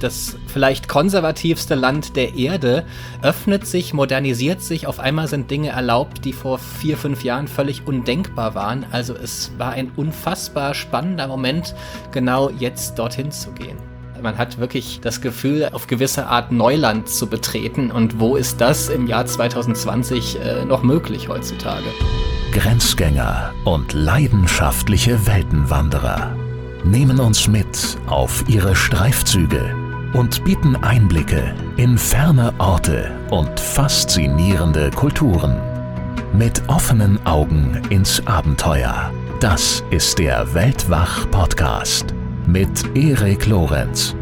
das vielleicht konservativste Land der Erde öffnet sich, modernisiert sich. Auf einmal sind Dinge erlaubt, die vor vier, fünf Jahren völlig undenkbar waren. Also es war ein unfassbar spannender Moment, genau jetzt dorthin zu gehen. Man hat wirklich das Gefühl, auf gewisse Art Neuland zu betreten. Und wo ist das im Jahr 2020 äh, noch möglich heutzutage? Grenzgänger und leidenschaftliche Weltenwanderer nehmen uns mit auf ihre Streifzüge und bieten Einblicke in ferne Orte und faszinierende Kulturen. Mit offenen Augen ins Abenteuer. Das ist der Weltwach-Podcast mit Erik Lorenz.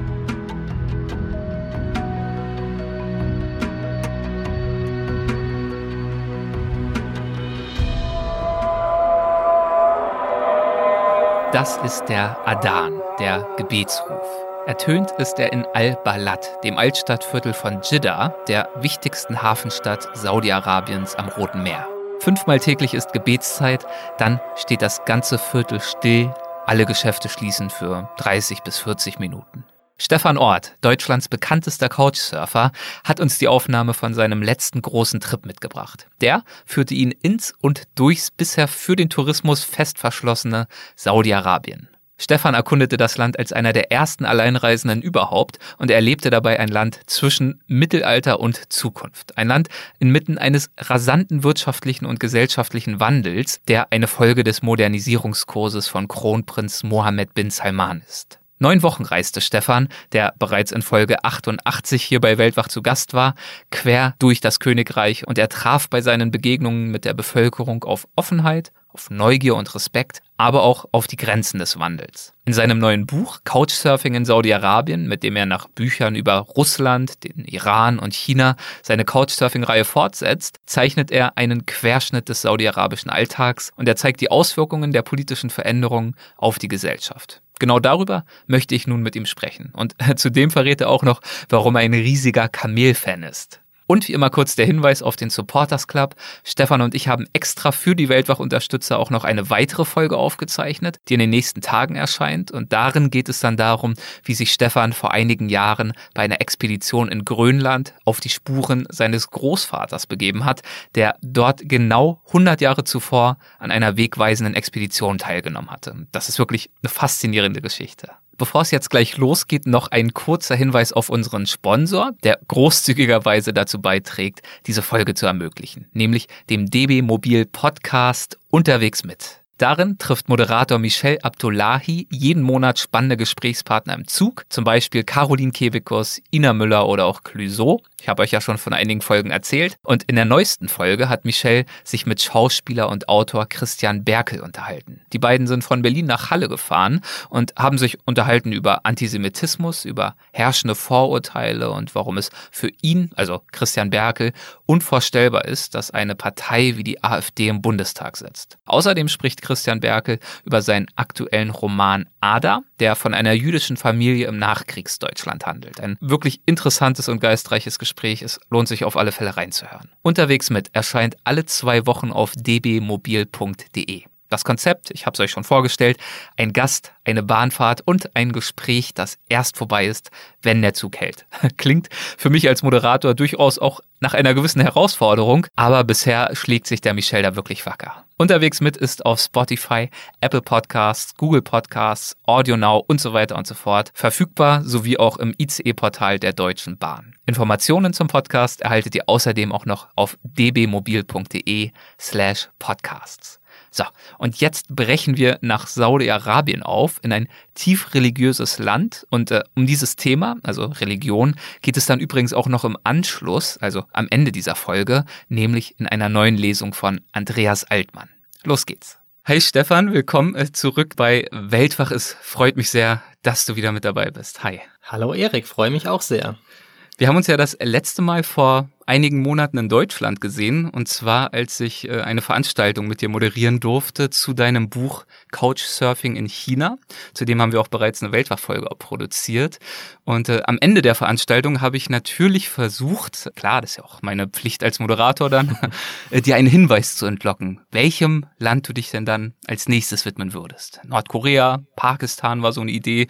Das ist der Adan, der Gebetsruf. Ertönt ist er in Al-Balad, dem Altstadtviertel von Jeddah, der wichtigsten Hafenstadt Saudi-Arabiens am Roten Meer. Fünfmal täglich ist Gebetszeit, dann steht das ganze Viertel still, alle Geschäfte schließen für 30 bis 40 Minuten. Stefan Ort, Deutschlands bekanntester Couchsurfer, hat uns die Aufnahme von seinem letzten großen Trip mitgebracht. Der führte ihn ins und durchs bisher für den Tourismus fest verschlossene Saudi-Arabien. Stefan erkundete das Land als einer der ersten Alleinreisenden überhaupt und er erlebte dabei ein Land zwischen Mittelalter und Zukunft. Ein Land inmitten eines rasanten wirtschaftlichen und gesellschaftlichen Wandels, der eine Folge des Modernisierungskurses von Kronprinz Mohammed bin Salman ist. Neun Wochen reiste Stefan, der bereits in Folge 88 hier bei Weltwach zu Gast war, quer durch das Königreich und er traf bei seinen Begegnungen mit der Bevölkerung auf Offenheit, auf Neugier und Respekt, aber auch auf die Grenzen des Wandels. In seinem neuen Buch Couchsurfing in Saudi-Arabien, mit dem er nach Büchern über Russland, den Iran und China seine Couchsurfing-Reihe fortsetzt, zeichnet er einen Querschnitt des saudi-arabischen Alltags und er zeigt die Auswirkungen der politischen Veränderungen auf die Gesellschaft. Genau darüber möchte ich nun mit ihm sprechen. Und zudem verrät er auch noch, warum er ein riesiger Kamel-Fan ist. Und wie immer kurz der Hinweis auf den Supporters Club. Stefan und ich haben extra für die Weltwach-Unterstützer auch noch eine weitere Folge aufgezeichnet, die in den nächsten Tagen erscheint. Und darin geht es dann darum, wie sich Stefan vor einigen Jahren bei einer Expedition in Grönland auf die Spuren seines Großvaters begeben hat, der dort genau 100 Jahre zuvor an einer wegweisenden Expedition teilgenommen hatte. Das ist wirklich eine faszinierende Geschichte. Bevor es jetzt gleich losgeht, noch ein kurzer Hinweis auf unseren Sponsor, der großzügigerweise dazu beiträgt, diese Folge zu ermöglichen, nämlich dem DB Mobil Podcast unterwegs mit. Darin trifft Moderator Michel Abdullahi jeden Monat spannende Gesprächspartner im Zug, zum Beispiel Caroline Kebekus, Ina Müller oder auch Clüso. Ich habe euch ja schon von einigen Folgen erzählt. Und in der neuesten Folge hat Michel sich mit Schauspieler und Autor Christian Berkel unterhalten. Die beiden sind von Berlin nach Halle gefahren und haben sich unterhalten über Antisemitismus, über herrschende Vorurteile und warum es für ihn, also Christian Berkel, unvorstellbar ist, dass eine Partei wie die AfD im Bundestag sitzt. Außerdem spricht Christian Berkel über seinen aktuellen Roman Ada, der von einer jüdischen Familie im Nachkriegsdeutschland handelt. Ein wirklich interessantes und geistreiches Gespräch. Es lohnt sich auf alle Fälle reinzuhören. Unterwegs mit erscheint alle zwei Wochen auf dbmobil.de. Das Konzept, ich habe es euch schon vorgestellt, ein Gast, eine Bahnfahrt und ein Gespräch, das erst vorbei ist, wenn der Zug hält. Klingt für mich als Moderator durchaus auch nach einer gewissen Herausforderung, aber bisher schlägt sich der Michel da wirklich wacker. Unterwegs mit ist auf Spotify, Apple Podcasts, Google Podcasts, Audio Now und so weiter und so fort verfügbar, sowie auch im ICE-Portal der Deutschen Bahn. Informationen zum Podcast erhaltet ihr außerdem auch noch auf dbmobil.de slash podcasts. So, und jetzt brechen wir nach Saudi-Arabien auf, in ein tief religiöses Land. Und äh, um dieses Thema, also Religion, geht es dann übrigens auch noch im Anschluss, also am Ende dieser Folge, nämlich in einer neuen Lesung von Andreas Altmann. Los geht's. Hi Stefan, willkommen äh, zurück bei Weltwach. Es freut mich sehr, dass du wieder mit dabei bist. Hi. Hallo Erik, freue mich auch sehr. Wir haben uns ja das letzte Mal vor einigen Monaten in Deutschland gesehen, und zwar als ich äh, eine Veranstaltung mit dir moderieren durfte zu deinem Buch Couchsurfing in China. Zudem haben wir auch bereits eine Weltwachfolge produziert. Und äh, am Ende der Veranstaltung habe ich natürlich versucht, klar, das ist ja auch meine Pflicht als Moderator dann, äh, dir einen Hinweis zu entlocken, welchem Land du dich denn dann als nächstes widmen würdest. Nordkorea, Pakistan war so eine Idee.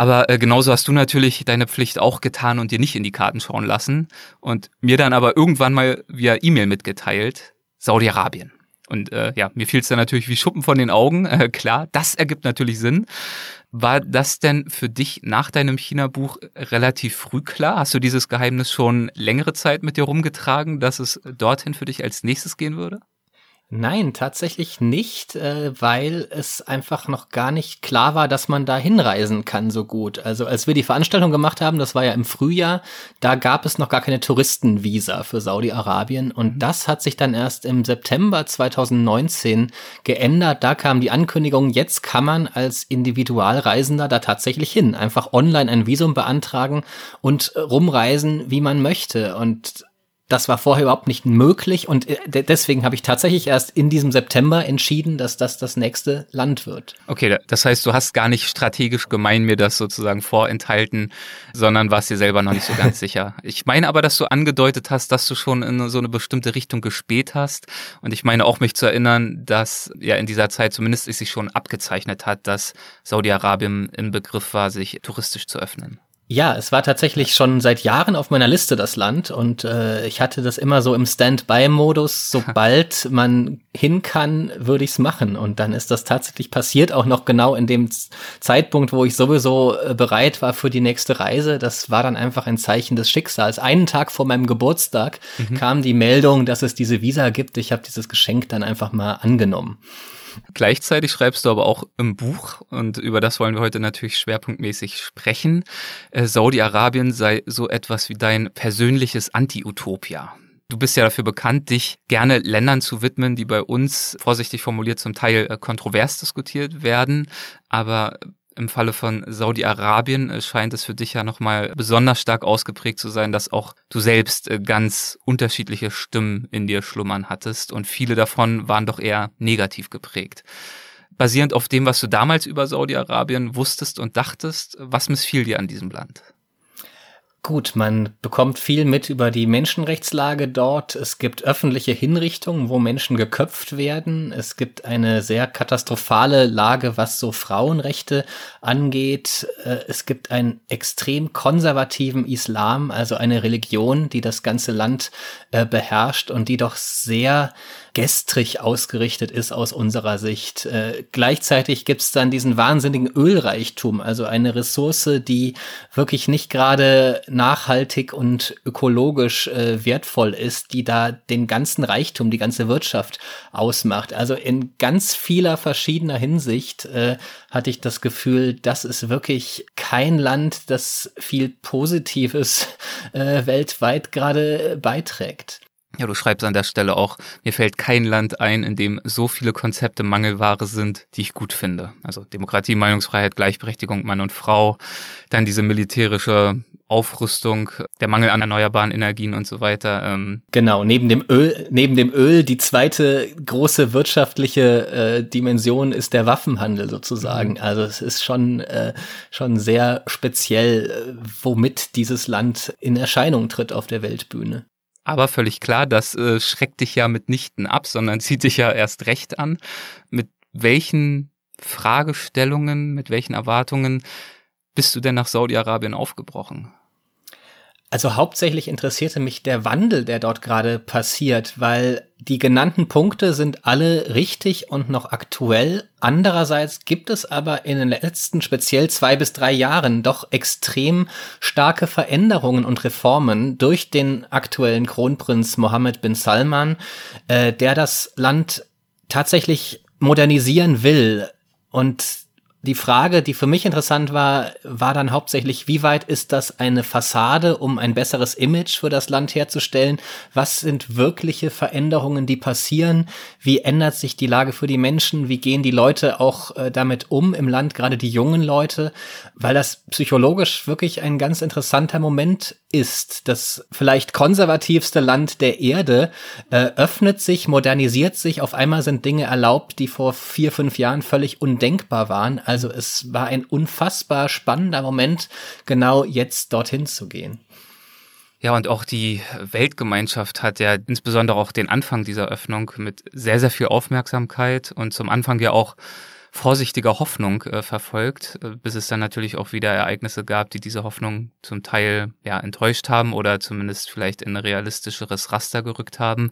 Aber äh, genauso hast du natürlich deine Pflicht auch getan und dir nicht in die Karten schauen lassen und mir dann aber irgendwann mal via E-Mail mitgeteilt, Saudi-Arabien. Und äh, ja, mir fiel es dann natürlich wie Schuppen von den Augen. Äh, klar, das ergibt natürlich Sinn. War das denn für dich nach deinem China-Buch relativ früh klar? Hast du dieses Geheimnis schon längere Zeit mit dir rumgetragen, dass es dorthin für dich als nächstes gehen würde? Nein, tatsächlich nicht, äh, weil es einfach noch gar nicht klar war, dass man da hinreisen kann so gut. Also als wir die Veranstaltung gemacht haben, das war ja im Frühjahr, da gab es noch gar keine Touristenvisa für Saudi-Arabien und mhm. das hat sich dann erst im September 2019 geändert. Da kam die Ankündigung, jetzt kann man als Individualreisender da tatsächlich hin, einfach online ein Visum beantragen und rumreisen, wie man möchte. Und das war vorher überhaupt nicht möglich und äh, deswegen habe ich tatsächlich erst in diesem September entschieden, dass das das nächste Land wird. Okay, das heißt, du hast gar nicht strategisch gemein mir das sozusagen vorenthalten, sondern warst dir selber noch nicht so ganz sicher. Ich meine aber, dass du angedeutet hast, dass du schon in so eine bestimmte Richtung gespäht hast und ich meine auch mich zu erinnern, dass ja in dieser Zeit zumindest es sich schon abgezeichnet hat, dass Saudi-Arabien im Begriff war, sich touristisch zu öffnen. Ja, es war tatsächlich schon seit Jahren auf meiner Liste das Land und äh, ich hatte das immer so im Standby-Modus. Sobald man hin kann, würde ich's machen und dann ist das tatsächlich passiert, auch noch genau in dem Zeitpunkt, wo ich sowieso äh, bereit war für die nächste Reise. Das war dann einfach ein Zeichen des Schicksals. Einen Tag vor meinem Geburtstag mhm. kam die Meldung, dass es diese Visa gibt. Ich habe dieses Geschenk dann einfach mal angenommen. Gleichzeitig schreibst du aber auch im Buch, und über das wollen wir heute natürlich schwerpunktmäßig sprechen, äh, Saudi-Arabien sei so etwas wie dein persönliches Anti-Utopia. Du bist ja dafür bekannt, dich gerne Ländern zu widmen, die bei uns, vorsichtig formuliert, zum Teil äh, kontrovers diskutiert werden, aber im Falle von Saudi-Arabien äh, scheint es für dich ja nochmal besonders stark ausgeprägt zu sein, dass auch du selbst äh, ganz unterschiedliche Stimmen in dir schlummern hattest und viele davon waren doch eher negativ geprägt. Basierend auf dem, was du damals über Saudi-Arabien wusstest und dachtest, was missfiel dir an diesem Land? Gut, man bekommt viel mit über die Menschenrechtslage dort. Es gibt öffentliche Hinrichtungen, wo Menschen geköpft werden. Es gibt eine sehr katastrophale Lage, was so Frauenrechte angeht. Äh, es gibt einen extrem konservativen Islam, also eine Religion, die das ganze Land äh, beherrscht und die doch sehr gestrig ausgerichtet ist aus unserer Sicht. Äh, gleichzeitig gibt es dann diesen wahnsinnigen Ölreichtum, also eine Ressource, die wirklich nicht gerade nachhaltig und ökologisch äh, wertvoll ist, die da den ganzen Reichtum, die ganze Wirtschaft ausmacht. Also in ganz vieler verschiedener Hinsicht äh, hatte ich das Gefühl, das ist wirklich kein Land, das viel Positives äh, weltweit gerade beiträgt. Ja, du schreibst an der Stelle auch, mir fällt kein Land ein, in dem so viele Konzepte Mangelware sind, die ich gut finde. Also Demokratie, Meinungsfreiheit, Gleichberechtigung, Mann und Frau, dann diese militärische Aufrüstung, der Mangel an erneuerbaren Energien und so weiter. Ähm. Genau, neben dem Öl, neben dem Öl, die zweite große wirtschaftliche äh, Dimension ist der Waffenhandel sozusagen. Mhm. Also es ist schon, äh, schon sehr speziell, äh, womit dieses Land in Erscheinung tritt auf der Weltbühne. Aber völlig klar, das äh, schreckt dich ja mitnichten ab, sondern zieht dich ja erst recht an. Mit welchen Fragestellungen, mit welchen Erwartungen bist du denn nach Saudi-Arabien aufgebrochen? Also hauptsächlich interessierte mich der Wandel, der dort gerade passiert, weil die genannten Punkte sind alle richtig und noch aktuell. Andererseits gibt es aber in den letzten speziell zwei bis drei Jahren doch extrem starke Veränderungen und Reformen durch den aktuellen Kronprinz Mohammed bin Salman, äh, der das Land tatsächlich modernisieren will und die Frage, die für mich interessant war, war dann hauptsächlich, wie weit ist das eine Fassade, um ein besseres Image für das Land herzustellen? Was sind wirkliche Veränderungen, die passieren? Wie ändert sich die Lage für die Menschen? Wie gehen die Leute auch äh, damit um im Land, gerade die jungen Leute? Weil das psychologisch wirklich ein ganz interessanter Moment ist. Das vielleicht konservativste Land der Erde äh, öffnet sich, modernisiert sich. Auf einmal sind Dinge erlaubt, die vor vier, fünf Jahren völlig undenkbar waren. Also es war ein unfassbar spannender Moment, genau jetzt dorthin zu gehen. Ja, und auch die Weltgemeinschaft hat ja insbesondere auch den Anfang dieser Öffnung mit sehr, sehr viel Aufmerksamkeit und zum Anfang ja auch vorsichtiger Hoffnung äh, verfolgt, äh, bis es dann natürlich auch wieder Ereignisse gab, die diese Hoffnung zum Teil ja enttäuscht haben oder zumindest vielleicht in ein realistischeres Raster gerückt haben.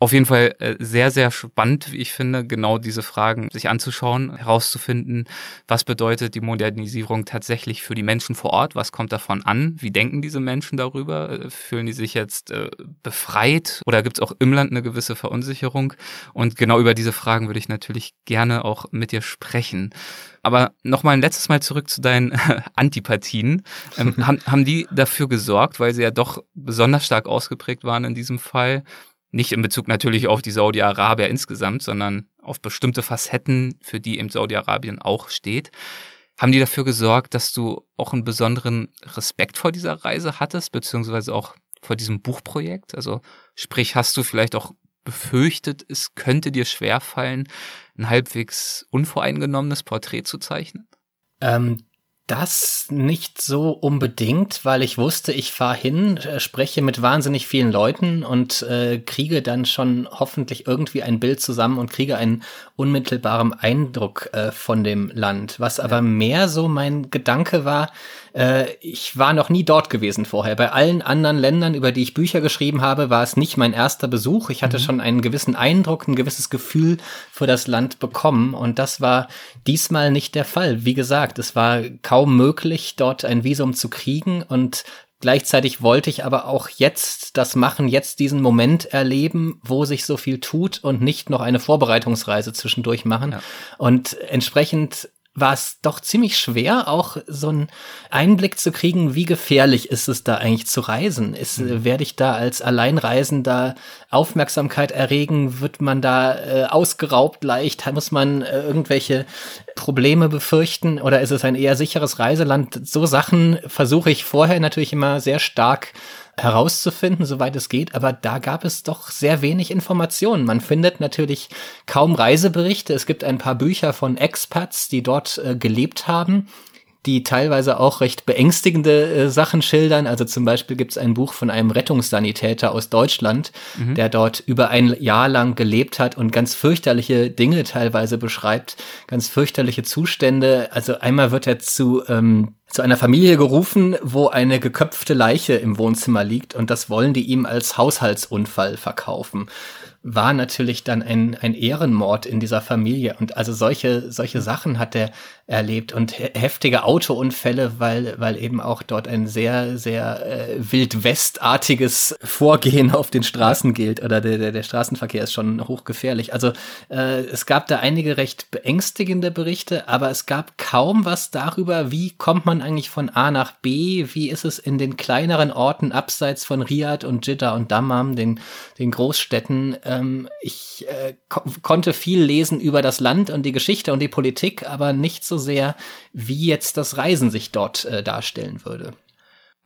Auf jeden Fall äh, sehr, sehr spannend, wie ich finde, genau diese Fragen sich anzuschauen, herauszufinden, was bedeutet die Modernisierung tatsächlich für die Menschen vor Ort, was kommt davon an, wie denken diese Menschen darüber, äh, fühlen die sich jetzt äh, befreit oder gibt es auch im Land eine gewisse Verunsicherung? Und genau über diese Fragen würde ich natürlich gerne auch mit dir sprechen. Aber nochmal ein letztes Mal zurück zu deinen Antipathien. Ähm, haben, haben die dafür gesorgt, weil sie ja doch besonders stark ausgeprägt waren in diesem Fall? Nicht in Bezug natürlich auf die Saudi-Arabier insgesamt, sondern auf bestimmte Facetten, für die eben Saudi-Arabien auch steht. Haben die dafür gesorgt, dass du auch einen besonderen Respekt vor dieser Reise hattest, beziehungsweise auch vor diesem Buchprojekt? Also sprich, hast du vielleicht auch befürchtet, es könnte dir schwerfallen, ein halbwegs unvoreingenommenes Porträt zu zeichnen? Ähm, das nicht so unbedingt, weil ich wusste, ich fahre hin, äh, spreche mit wahnsinnig vielen Leuten und äh, kriege dann schon hoffentlich irgendwie ein Bild zusammen und kriege einen unmittelbaren Eindruck äh, von dem Land. Was aber mehr so mein Gedanke war, äh, ich war noch nie dort gewesen vorher. Bei allen anderen Ländern, über die ich Bücher geschrieben habe, war es nicht mein erster Besuch. Ich hatte mhm. schon einen gewissen Eindruck, ein gewisses Gefühl für das Land bekommen. Und das war diesmal nicht der Fall. Wie gesagt, es war kaum möglich, dort ein Visum zu kriegen. Und Gleichzeitig wollte ich aber auch jetzt das machen, jetzt diesen Moment erleben, wo sich so viel tut und nicht noch eine Vorbereitungsreise zwischendurch machen. Ja. Und entsprechend war es doch ziemlich schwer, auch so einen Einblick zu kriegen, wie gefährlich ist es da eigentlich zu reisen? Ist, mhm. Werde ich da als Alleinreisender Aufmerksamkeit erregen? Wird man da äh, ausgeraubt leicht? Muss man äh, irgendwelche Probleme befürchten? Oder ist es ein eher sicheres Reiseland? So Sachen versuche ich vorher natürlich immer sehr stark herauszufinden, soweit es geht, aber da gab es doch sehr wenig Informationen. Man findet natürlich kaum Reiseberichte. Es gibt ein paar Bücher von Expats, die dort äh, gelebt haben, die teilweise auch recht beängstigende äh, Sachen schildern. Also zum Beispiel gibt es ein Buch von einem Rettungssanitäter aus Deutschland, mhm. der dort über ein Jahr lang gelebt hat und ganz fürchterliche Dinge teilweise beschreibt, ganz fürchterliche Zustände. Also einmal wird er zu ähm, zu einer Familie gerufen, wo eine geköpfte Leiche im Wohnzimmer liegt und das wollen die ihm als Haushaltsunfall verkaufen war natürlich dann ein, ein Ehrenmord in dieser Familie. Und also solche, solche Sachen hat er erlebt und heftige Autounfälle, weil, weil eben auch dort ein sehr, sehr äh, wildwestartiges Vorgehen auf den Straßen gilt oder der, der, der Straßenverkehr ist schon hochgefährlich. Also äh, es gab da einige recht beängstigende Berichte, aber es gab kaum was darüber, wie kommt man eigentlich von A nach B, wie ist es in den kleineren Orten abseits von Riyadh und Jeddah und Dammam, den, den Großstädten, ähm, ich äh, ko konnte viel lesen über das Land und die Geschichte und die Politik, aber nicht so sehr, wie jetzt das Reisen sich dort äh, darstellen würde.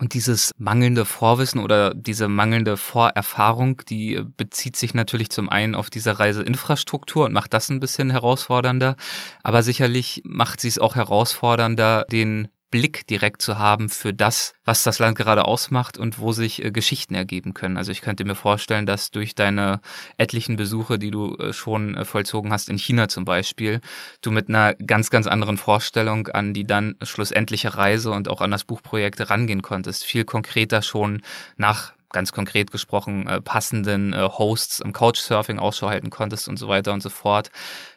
Und dieses mangelnde Vorwissen oder diese mangelnde Vorerfahrung, die bezieht sich natürlich zum einen auf diese Reiseinfrastruktur und macht das ein bisschen herausfordernder. Aber sicherlich macht sie es auch herausfordernder, den Blick direkt zu haben für das, was das Land gerade ausmacht und wo sich äh, Geschichten ergeben können. Also ich könnte mir vorstellen, dass durch deine etlichen Besuche, die du äh, schon äh, vollzogen hast, in China zum Beispiel, du mit einer ganz, ganz anderen Vorstellung an die dann schlussendliche Reise und auch an das Buchprojekt rangehen konntest. Viel konkreter schon nach ganz konkret gesprochen äh, passenden äh, Hosts im Couchsurfing Ausschau halten konntest und so weiter und so fort,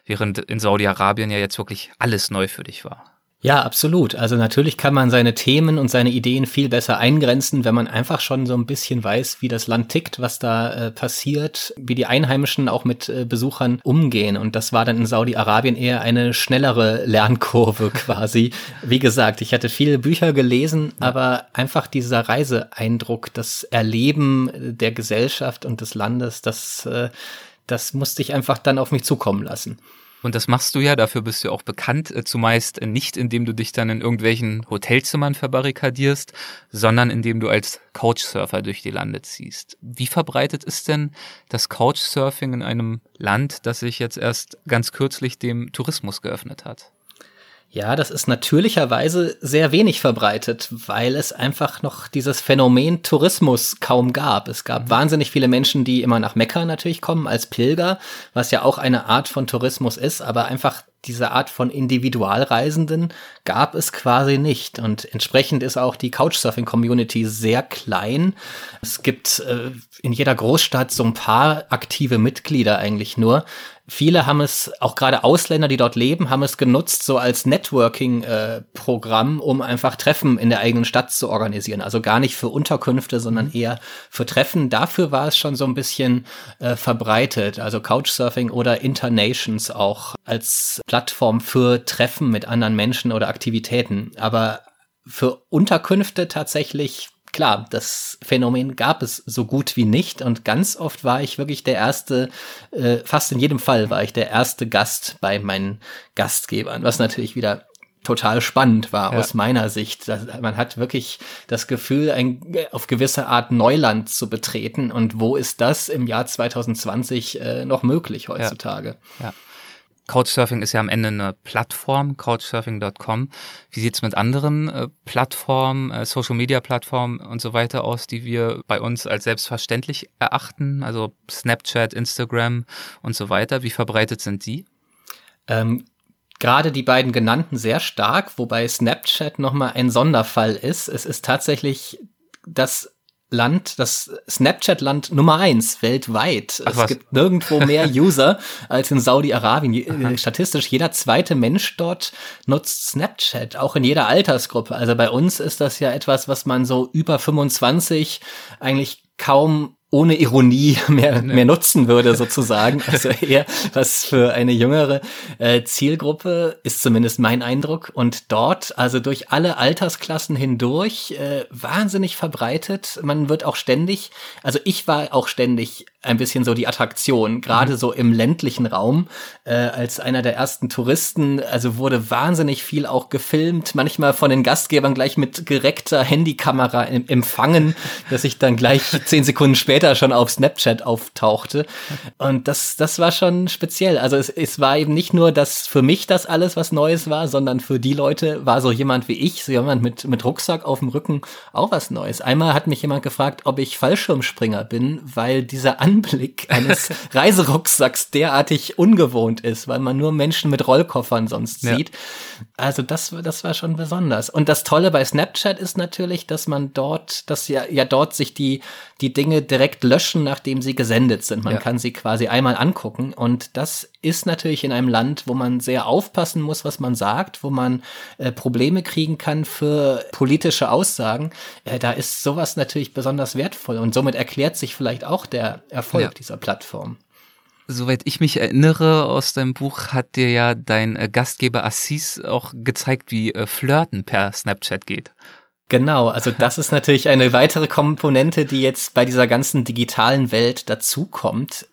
während in Saudi-Arabien ja jetzt wirklich alles neu für dich war. Ja, absolut. Also natürlich kann man seine Themen und seine Ideen viel besser eingrenzen, wenn man einfach schon so ein bisschen weiß, wie das Land tickt, was da äh, passiert, wie die Einheimischen auch mit äh, Besuchern umgehen. Und das war dann in Saudi-Arabien eher eine schnellere Lernkurve quasi. wie gesagt, ich hatte viele Bücher gelesen, aber einfach dieser Reiseeindruck, das Erleben der Gesellschaft und des Landes, das, äh, das musste ich einfach dann auf mich zukommen lassen. Und das machst du ja, dafür bist du auch bekannt, äh, zumeist nicht, indem du dich dann in irgendwelchen Hotelzimmern verbarrikadierst, sondern indem du als Couchsurfer durch die Lande ziehst. Wie verbreitet ist denn das Couchsurfing in einem Land, das sich jetzt erst ganz kürzlich dem Tourismus geöffnet hat? Ja, das ist natürlicherweise sehr wenig verbreitet, weil es einfach noch dieses Phänomen Tourismus kaum gab. Es gab mhm. wahnsinnig viele Menschen, die immer nach Mekka natürlich kommen als Pilger, was ja auch eine Art von Tourismus ist, aber einfach diese Art von Individualreisenden gab es quasi nicht. Und entsprechend ist auch die Couchsurfing-Community sehr klein. Es gibt äh, in jeder Großstadt so ein paar aktive Mitglieder eigentlich nur. Viele haben es, auch gerade Ausländer, die dort leben, haben es genutzt so als Networking-Programm, äh, um einfach Treffen in der eigenen Stadt zu organisieren. Also gar nicht für Unterkünfte, sondern eher für Treffen. Dafür war es schon so ein bisschen äh, verbreitet. Also Couchsurfing oder Internations auch als Plattform für Treffen mit anderen Menschen oder Aktivitäten. Aber für Unterkünfte tatsächlich klar, das Phänomen gab es so gut wie nicht und ganz oft war ich wirklich der erste, äh, fast in jedem Fall war ich der erste Gast bei meinen Gastgebern, was natürlich wieder total spannend war ja. aus meiner Sicht. Man hat wirklich das Gefühl, ein, auf gewisse Art Neuland zu betreten. Und wo ist das im Jahr 2020 äh, noch möglich heutzutage? Ja. ja. Couchsurfing ist ja am Ende eine Plattform, couchsurfing.com. Wie sieht's mit anderen äh, Plattformen, äh, Social-Media-Plattformen und so weiter aus, die wir bei uns als selbstverständlich erachten? Also Snapchat, Instagram und so weiter. Wie verbreitet sind die? Ähm, Gerade die beiden genannten sehr stark, wobei Snapchat nochmal ein Sonderfall ist. Es ist tatsächlich das Land, das Snapchat-Land Nummer eins weltweit. Ach, es was? gibt nirgendwo mehr User als in Saudi-Arabien. Statistisch jeder zweite Mensch dort nutzt Snapchat, auch in jeder Altersgruppe. Also bei uns ist das ja etwas, was man so über 25 eigentlich kaum ohne Ironie mehr, mehr nutzen würde, sozusagen. Also eher was für eine jüngere äh, Zielgruppe, ist zumindest mein Eindruck. Und dort, also durch alle Altersklassen hindurch, äh, wahnsinnig verbreitet. Man wird auch ständig, also ich war auch ständig ein bisschen so die Attraktion, gerade mhm. so im ländlichen Raum, äh, als einer der ersten Touristen. Also wurde wahnsinnig viel auch gefilmt, manchmal von den Gastgebern gleich mit gereckter Handykamera empfangen, dass ich dann gleich zehn Sekunden später schon auf Snapchat auftauchte. Und das, das war schon speziell. Also es, es war eben nicht nur, dass für mich das alles was Neues war, sondern für die Leute war so jemand wie ich, so jemand mit, mit Rucksack auf dem Rücken auch was Neues. Einmal hat mich jemand gefragt, ob ich Fallschirmspringer bin, weil dieser An Anblick eines Reiserucksacks derartig ungewohnt ist, weil man nur Menschen mit Rollkoffern sonst ja. sieht. Also das, das war schon besonders. Und das Tolle bei Snapchat ist natürlich, dass man dort, dass ja, ja dort sich die, die Dinge direkt löschen, nachdem sie gesendet sind. Man ja. kann sie quasi einmal angucken. Und das ist natürlich in einem Land, wo man sehr aufpassen muss, was man sagt, wo man äh, Probleme kriegen kann für politische Aussagen. Äh, da ist sowas natürlich besonders wertvoll. Und somit erklärt sich vielleicht auch der Erfolg ja. dieser Plattform. Soweit ich mich erinnere aus deinem Buch, hat dir ja dein äh, Gastgeber Assis auch gezeigt, wie äh, Flirten per Snapchat geht. Genau, also das ist natürlich eine weitere Komponente, die jetzt bei dieser ganzen digitalen Welt dazukommt.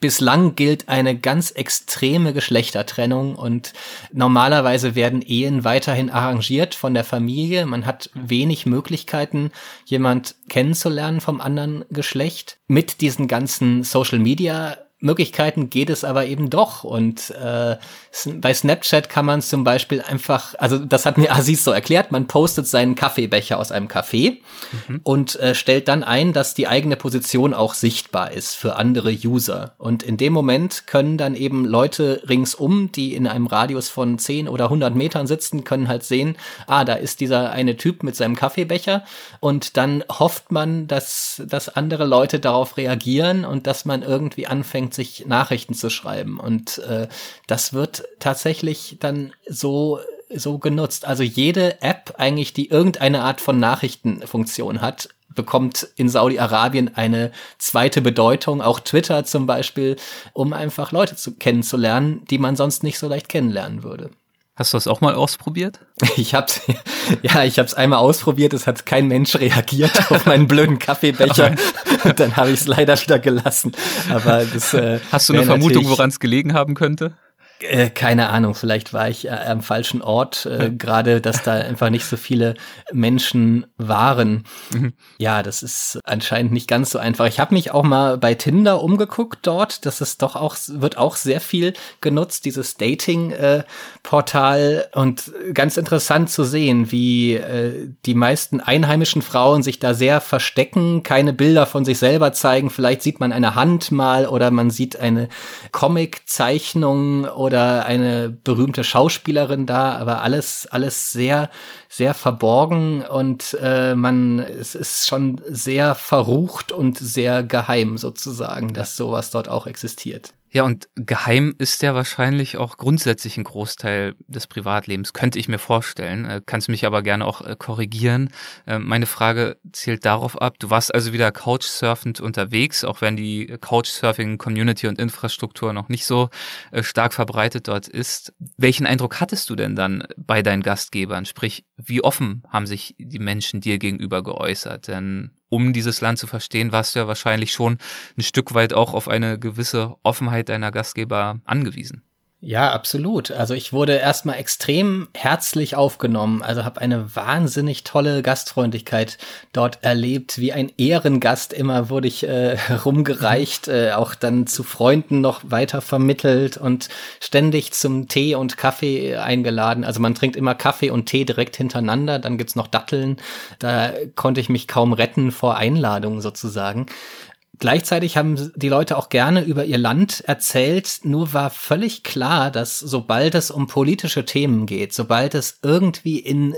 Bislang gilt eine ganz extreme Geschlechtertrennung und normalerweise werden Ehen weiterhin arrangiert von der Familie. Man hat wenig Möglichkeiten, jemand kennenzulernen vom anderen Geschlecht. Mit diesen ganzen Social Media Möglichkeiten geht es aber eben doch. Und äh, bei Snapchat kann man zum Beispiel einfach, also das hat mir Aziz so erklärt, man postet seinen Kaffeebecher aus einem Café mhm. und äh, stellt dann ein, dass die eigene Position auch sichtbar ist für andere User. Und in dem Moment können dann eben Leute ringsum, die in einem Radius von 10 oder 100 Metern sitzen, können halt sehen, ah, da ist dieser eine Typ mit seinem Kaffeebecher. Und dann hofft man, dass, dass andere Leute darauf reagieren und dass man irgendwie anfängt, anfängt, sich Nachrichten zu schreiben. Und äh, das wird tatsächlich dann so so genutzt. Also jede App eigentlich, die irgendeine Art von Nachrichtenfunktion hat, bekommt in Saudi-Arabien eine zweite Bedeutung, auch Twitter zum Beispiel, um einfach Leute zu, kennenzulernen, die man sonst nicht so leicht kennenlernen würde. Hast du das auch mal ausprobiert? Ich hab's, ja, ich hab's einmal ausprobiert, es hat kein Mensch reagiert auf meinen blöden Kaffeebecher. Und dann habe ich es leider wieder gelassen. Aber das, äh, Hast du eine Vermutung, woran es gelegen haben könnte? Äh, keine Ahnung, vielleicht war ich äh, am falschen Ort, äh, gerade dass da einfach nicht so viele Menschen waren. Mhm. Ja, das ist anscheinend nicht ganz so einfach. Ich habe mich auch mal bei Tinder umgeguckt dort. Das ist doch auch, wird auch sehr viel genutzt, dieses Dating-Portal. und ganz interessant zu sehen, wie äh, die meisten einheimischen Frauen sich da sehr verstecken, keine Bilder von sich selber zeigen. Vielleicht sieht man eine Hand mal oder man sieht eine Comic-Zeichnung oder oder eine berühmte Schauspielerin da, aber alles, alles sehr, sehr verborgen und äh, man, es ist schon sehr verrucht und sehr geheim sozusagen, dass sowas dort auch existiert. Ja, und geheim ist ja wahrscheinlich auch grundsätzlich ein Großteil des Privatlebens, könnte ich mir vorstellen. Äh, kannst mich aber gerne auch äh, korrigieren. Äh, meine Frage zielt darauf ab, du warst also wieder couchsurfend unterwegs, auch wenn die Couchsurfing-Community und Infrastruktur noch nicht so stark verbreitet dort ist. Welchen Eindruck hattest du denn dann bei deinen Gastgebern? Sprich, wie offen haben sich die Menschen dir gegenüber geäußert? Denn um dieses Land zu verstehen, warst du ja wahrscheinlich schon ein Stück weit auch auf eine gewisse Offenheit deiner Gastgeber angewiesen. Ja, absolut. Also ich wurde erstmal extrem herzlich aufgenommen. Also habe eine wahnsinnig tolle Gastfreundlichkeit dort erlebt. Wie ein Ehrengast immer wurde ich äh, rumgereicht, äh, auch dann zu Freunden noch weiter vermittelt und ständig zum Tee und Kaffee eingeladen. Also man trinkt immer Kaffee und Tee direkt hintereinander. Dann gibt's noch Datteln. Da konnte ich mich kaum retten vor Einladungen sozusagen. Gleichzeitig haben die Leute auch gerne über ihr Land erzählt, nur war völlig klar, dass sobald es um politische Themen geht, sobald es irgendwie in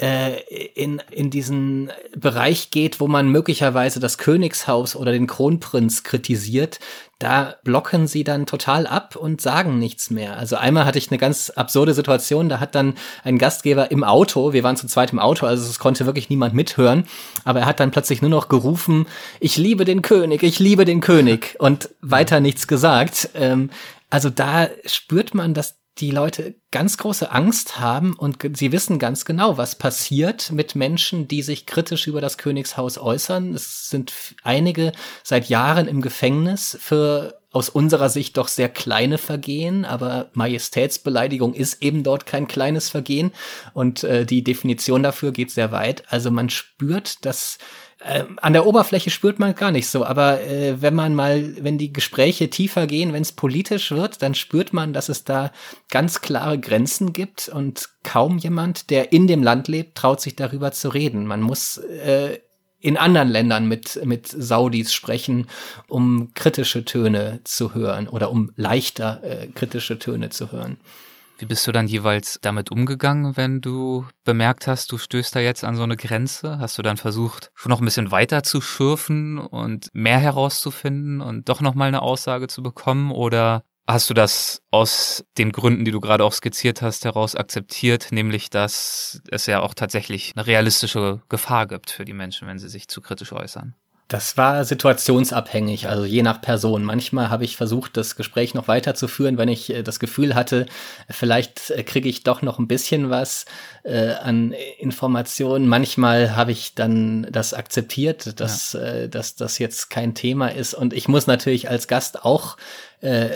äh, in, in diesen Bereich geht, wo man möglicherweise das Königshaus oder den Kronprinz kritisiert, da blocken sie dann total ab und sagen nichts mehr. Also einmal hatte ich eine ganz absurde Situation, da hat dann ein Gastgeber im Auto, wir waren zu zweit im Auto, also es konnte wirklich niemand mithören, aber er hat dann plötzlich nur noch gerufen, ich liebe den König, ich liebe den König und weiter nichts gesagt. Ähm, also da spürt man, dass die Leute ganz große Angst haben und sie wissen ganz genau, was passiert mit Menschen, die sich kritisch über das Königshaus äußern. Es sind einige seit Jahren im Gefängnis für aus unserer Sicht doch sehr kleine Vergehen, aber Majestätsbeleidigung ist eben dort kein kleines Vergehen und äh, die Definition dafür geht sehr weit. Also man spürt, dass äh, an der Oberfläche spürt man gar nicht so, aber äh, wenn man mal, wenn die Gespräche tiefer gehen, wenn es politisch wird, dann spürt man, dass es da ganz klare Grenzen gibt und kaum jemand, der in dem Land lebt, traut sich darüber zu reden. Man muss äh, in anderen Ländern mit, mit Saudis sprechen, um kritische Töne zu hören oder um leichter äh, kritische Töne zu hören. Wie bist du dann jeweils damit umgegangen, wenn du bemerkt hast, du stößt da jetzt an so eine Grenze? Hast du dann versucht, schon noch ein bisschen weiter zu schürfen und mehr herauszufinden und doch nochmal eine Aussage zu bekommen? Oder hast du das aus den Gründen, die du gerade auch skizziert hast, heraus akzeptiert, nämlich dass es ja auch tatsächlich eine realistische Gefahr gibt für die Menschen, wenn sie sich zu kritisch äußern? Das war situationsabhängig, also je nach Person. Manchmal habe ich versucht, das Gespräch noch weiterzuführen, wenn ich äh, das Gefühl hatte, vielleicht äh, kriege ich doch noch ein bisschen was äh, an Informationen. Manchmal habe ich dann das akzeptiert, dass, ja. äh, dass das jetzt kein Thema ist. Und ich muss natürlich als Gast auch äh,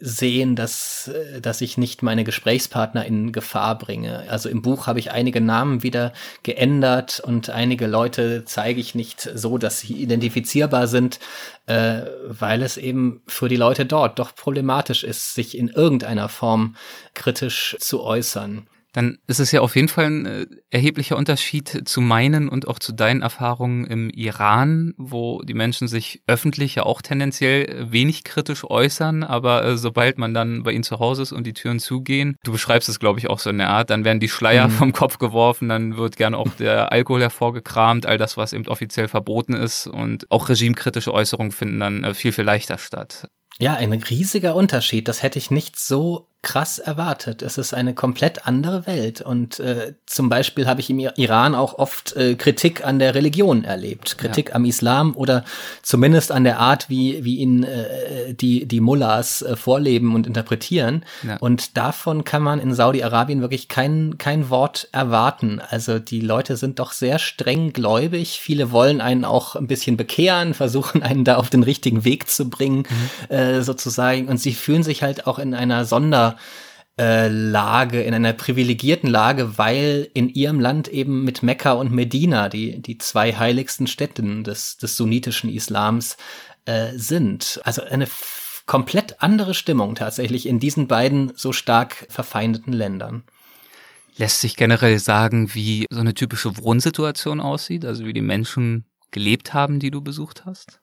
sehen, dass, äh, dass ich nicht meine Gesprächspartner in Gefahr bringe. Also im Buch habe ich einige Namen wieder geändert und einige Leute zeige ich nicht so, dass sie identifizierbar sind, äh, weil es eben für die Leute dort doch problematisch ist, sich in irgendeiner Form kritisch zu äußern dann ist es ja auf jeden Fall ein äh, erheblicher Unterschied zu meinen und auch zu deinen Erfahrungen im Iran, wo die Menschen sich öffentlich ja auch tendenziell äh, wenig kritisch äußern, aber äh, sobald man dann bei ihnen zu Hause ist und die Türen zugehen, du beschreibst es, glaube ich, auch so in der Art, dann werden die Schleier mhm. vom Kopf geworfen, dann wird gerne auch der Alkohol hervorgekramt, all das, was eben offiziell verboten ist und auch regimekritische Äußerungen finden dann viel, viel leichter statt. Ja, ein riesiger Unterschied. Das hätte ich nicht so krass erwartet. Es ist eine komplett andere Welt. Und äh, zum Beispiel habe ich im Iran auch oft äh, Kritik an der Religion erlebt. Kritik ja. am Islam oder zumindest an der Art, wie, wie ihn äh, die, die Mullahs äh, vorleben und interpretieren. Ja. Und davon kann man in Saudi-Arabien wirklich kein, kein Wort erwarten. Also die Leute sind doch sehr streng gläubig. Viele wollen einen auch ein bisschen bekehren, versuchen einen da auf den richtigen Weg zu bringen, mhm. äh, sozusagen. Und sie fühlen sich halt auch in einer Sonder äh, Lage, in einer privilegierten Lage, weil in ihrem Land eben mit Mekka und Medina die, die zwei heiligsten Städten des, des sunnitischen Islams äh, sind. Also eine komplett andere Stimmung tatsächlich in diesen beiden so stark verfeindeten Ländern. Lässt sich generell sagen, wie so eine typische Wohnsituation aussieht, also wie die Menschen gelebt haben, die du besucht hast?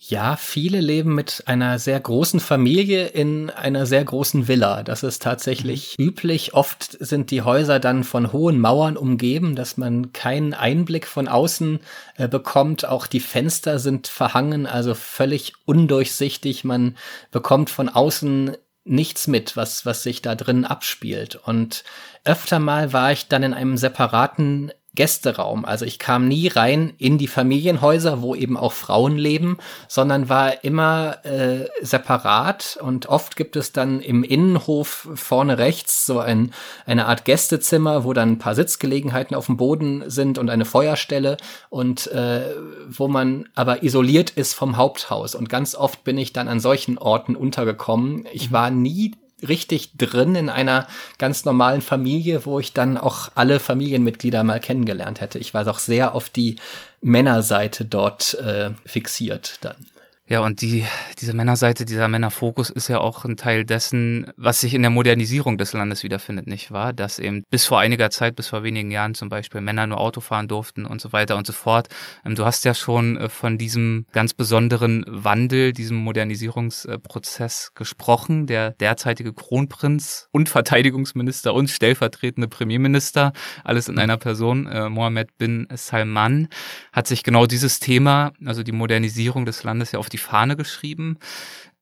Ja, viele leben mit einer sehr großen Familie in einer sehr großen Villa. Das ist tatsächlich mhm. üblich. Oft sind die Häuser dann von hohen Mauern umgeben, dass man keinen Einblick von außen äh, bekommt. Auch die Fenster sind verhangen, also völlig undurchsichtig. Man bekommt von außen nichts mit, was, was sich da drin abspielt. Und öfter mal war ich dann in einem separaten Gästeraum. Also ich kam nie rein in die Familienhäuser, wo eben auch Frauen leben, sondern war immer äh, separat und oft gibt es dann im Innenhof vorne rechts so ein, eine Art Gästezimmer, wo dann ein paar Sitzgelegenheiten auf dem Boden sind und eine Feuerstelle und äh, wo man aber isoliert ist vom Haupthaus. Und ganz oft bin ich dann an solchen Orten untergekommen. Ich war nie richtig drin in einer ganz normalen Familie, wo ich dann auch alle Familienmitglieder mal kennengelernt hätte. Ich war doch sehr auf die Männerseite dort äh, fixiert dann. Ja, und die, diese Männerseite, dieser Männerfokus ist ja auch ein Teil dessen, was sich in der Modernisierung des Landes wiederfindet, nicht wahr? Dass eben bis vor einiger Zeit, bis vor wenigen Jahren zum Beispiel Männer nur Auto fahren durften und so weiter und so fort. Ähm, du hast ja schon äh, von diesem ganz besonderen Wandel, diesem Modernisierungsprozess gesprochen. Der derzeitige Kronprinz und Verteidigungsminister und stellvertretende Premierminister, alles in mhm. einer Person, äh, Mohammed bin Salman, hat sich genau dieses Thema, also die Modernisierung des Landes ja auf die die Fahne geschrieben.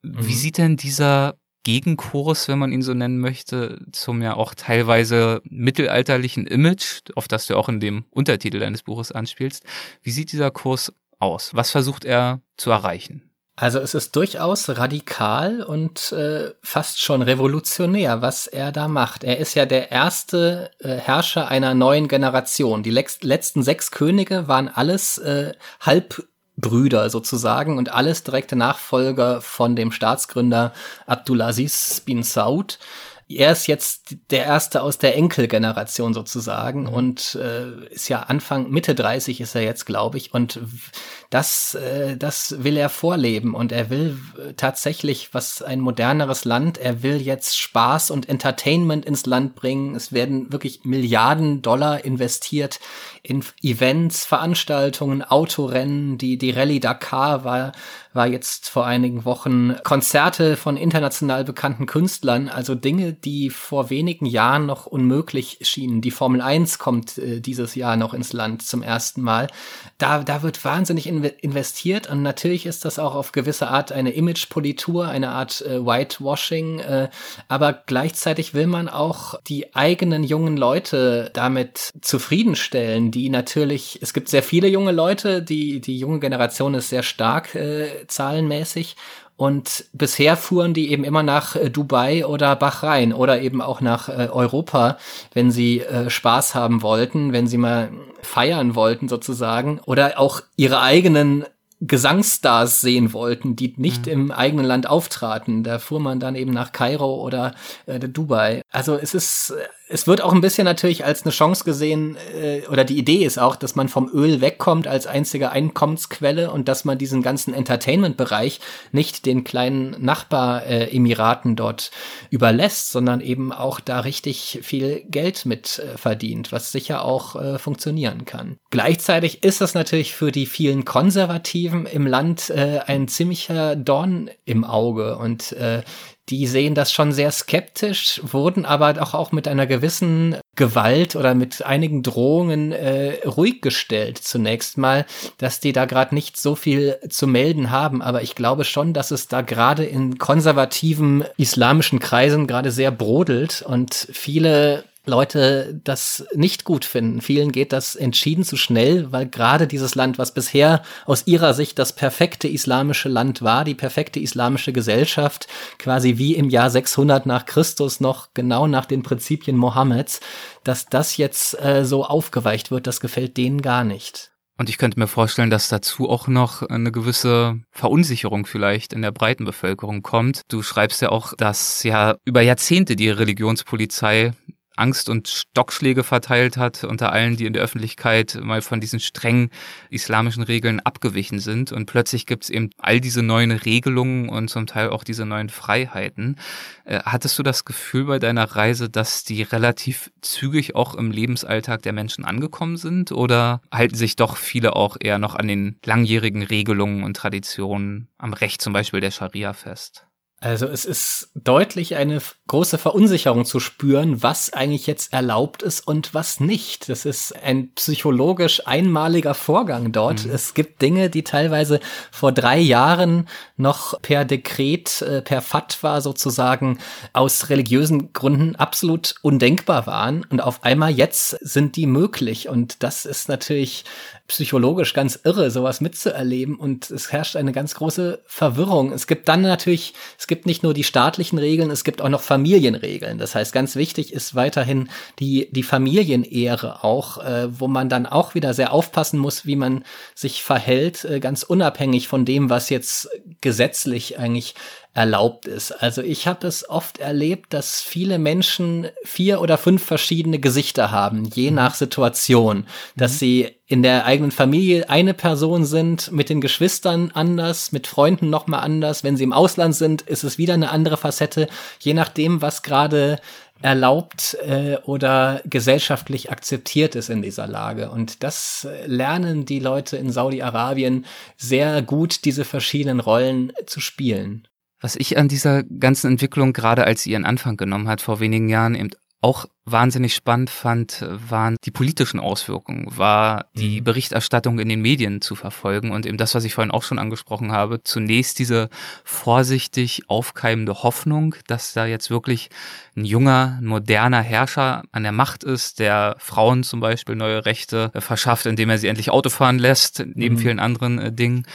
Mhm. Wie sieht denn dieser Gegenkurs, wenn man ihn so nennen möchte, zum ja auch teilweise mittelalterlichen Image, auf das du auch in dem Untertitel deines Buches anspielst, wie sieht dieser Kurs aus? Was versucht er zu erreichen? Also es ist durchaus radikal und äh, fast schon revolutionär, was er da macht. Er ist ja der erste äh, Herrscher einer neuen Generation. Die letzten sechs Könige waren alles äh, halb Brüder sozusagen und alles direkte Nachfolger von dem Staatsgründer Abdulaziz bin Saud. Er ist jetzt der erste aus der Enkelgeneration sozusagen mhm. und äh, ist ja Anfang Mitte 30 ist er jetzt, glaube ich, und das, äh, das will er vorleben und er will tatsächlich was ein moderneres Land. Er will jetzt Spaß und Entertainment ins Land bringen. Es werden wirklich Milliarden Dollar investiert in Events, Veranstaltungen, Autorennen. Die, die Rallye Dakar war, war jetzt vor einigen Wochen Konzerte von international bekannten Künstlern. Also Dinge, die vor wenigen Jahren noch unmöglich schienen. Die Formel 1 kommt äh, dieses Jahr noch ins Land zum ersten Mal. Da, da wird wahnsinnig investiert und natürlich ist das auch auf gewisse Art eine Imagepolitur, eine Art äh, Whitewashing, äh, aber gleichzeitig will man auch die eigenen jungen Leute damit zufriedenstellen, die natürlich, es gibt sehr viele junge Leute, die, die junge Generation ist sehr stark äh, zahlenmäßig und bisher fuhren die eben immer nach äh, Dubai oder Bahrain oder eben auch nach äh, Europa, wenn sie äh, Spaß haben wollten, wenn sie mal feiern wollten sozusagen oder auch ihre eigenen Gesangsstars sehen wollten, die nicht mhm. im eigenen Land auftraten. Da fuhr man dann eben nach Kairo oder äh, Dubai. Also es ist es wird auch ein bisschen natürlich als eine Chance gesehen, äh, oder die Idee ist auch, dass man vom Öl wegkommt als einzige Einkommensquelle und dass man diesen ganzen Entertainment-Bereich nicht den kleinen Nachbar-Emiraten dort überlässt, sondern eben auch da richtig viel Geld mit äh, verdient, was sicher auch äh, funktionieren kann. Gleichzeitig ist das natürlich für die vielen Konservativen im Land äh, ein ziemlicher Dorn im Auge und äh, die sehen das schon sehr skeptisch, wurden aber doch auch mit einer gewissen Gewalt oder mit einigen Drohungen äh, ruhig gestellt zunächst mal, dass die da gerade nicht so viel zu melden haben. Aber ich glaube schon, dass es da gerade in konservativen islamischen Kreisen gerade sehr brodelt und viele Leute das nicht gut finden. Vielen geht das entschieden zu schnell, weil gerade dieses Land, was bisher aus ihrer Sicht das perfekte islamische Land war, die perfekte islamische Gesellschaft, quasi wie im Jahr 600 nach Christus noch genau nach den Prinzipien Mohammeds, dass das jetzt äh, so aufgeweicht wird, das gefällt denen gar nicht. Und ich könnte mir vorstellen, dass dazu auch noch eine gewisse Verunsicherung vielleicht in der breiten Bevölkerung kommt. Du schreibst ja auch, dass ja über Jahrzehnte die Religionspolizei Angst und Stockschläge verteilt hat unter allen, die in der Öffentlichkeit mal von diesen strengen islamischen Regeln abgewichen sind. Und plötzlich gibt es eben all diese neuen Regelungen und zum Teil auch diese neuen Freiheiten. Äh, hattest du das Gefühl bei deiner Reise, dass die relativ zügig auch im Lebensalltag der Menschen angekommen sind? Oder halten sich doch viele auch eher noch an den langjährigen Regelungen und Traditionen, am Recht zum Beispiel der Scharia fest? Also es ist deutlich eine große Verunsicherung zu spüren, was eigentlich jetzt erlaubt ist und was nicht. Das ist ein psychologisch einmaliger Vorgang dort. Mhm. Es gibt Dinge, die teilweise vor drei Jahren noch per Dekret, äh, per Fatwa sozusagen aus religiösen Gründen absolut undenkbar waren. Und auf einmal jetzt sind die möglich. Und das ist natürlich psychologisch ganz irre, sowas mitzuerleben. Und es herrscht eine ganz große Verwirrung. Es gibt dann natürlich, es gibt nicht nur die staatlichen Regeln, es gibt auch noch Familienregeln. Das heißt, ganz wichtig ist weiterhin die, die Familienehre auch, äh, wo man dann auch wieder sehr aufpassen muss, wie man sich verhält, äh, ganz unabhängig von dem, was jetzt gesetzlich eigentlich erlaubt ist. Also ich habe es oft erlebt, dass viele Menschen vier oder fünf verschiedene Gesichter haben, je mhm. nach Situation, dass mhm. sie in der eigenen Familie eine Person sind, mit den Geschwistern anders, mit Freunden noch mal anders. Wenn sie im Ausland sind, ist es wieder eine andere Facette, je nachdem, was gerade erlaubt äh, oder gesellschaftlich akzeptiert ist in dieser Lage. Und das lernen die Leute in Saudi-Arabien sehr gut, diese verschiedenen Rollen zu spielen. Was ich an dieser ganzen Entwicklung, gerade als sie ihren Anfang genommen hat, vor wenigen Jahren eben auch wahnsinnig spannend fand, waren die politischen Auswirkungen, war die mhm. Berichterstattung in den Medien zu verfolgen und eben das, was ich vorhin auch schon angesprochen habe, zunächst diese vorsichtig aufkeimende Hoffnung, dass da jetzt wirklich ein junger, moderner Herrscher an der Macht ist, der Frauen zum Beispiel neue Rechte verschafft, indem er sie endlich Auto fahren lässt, neben mhm. vielen anderen äh, Dingen.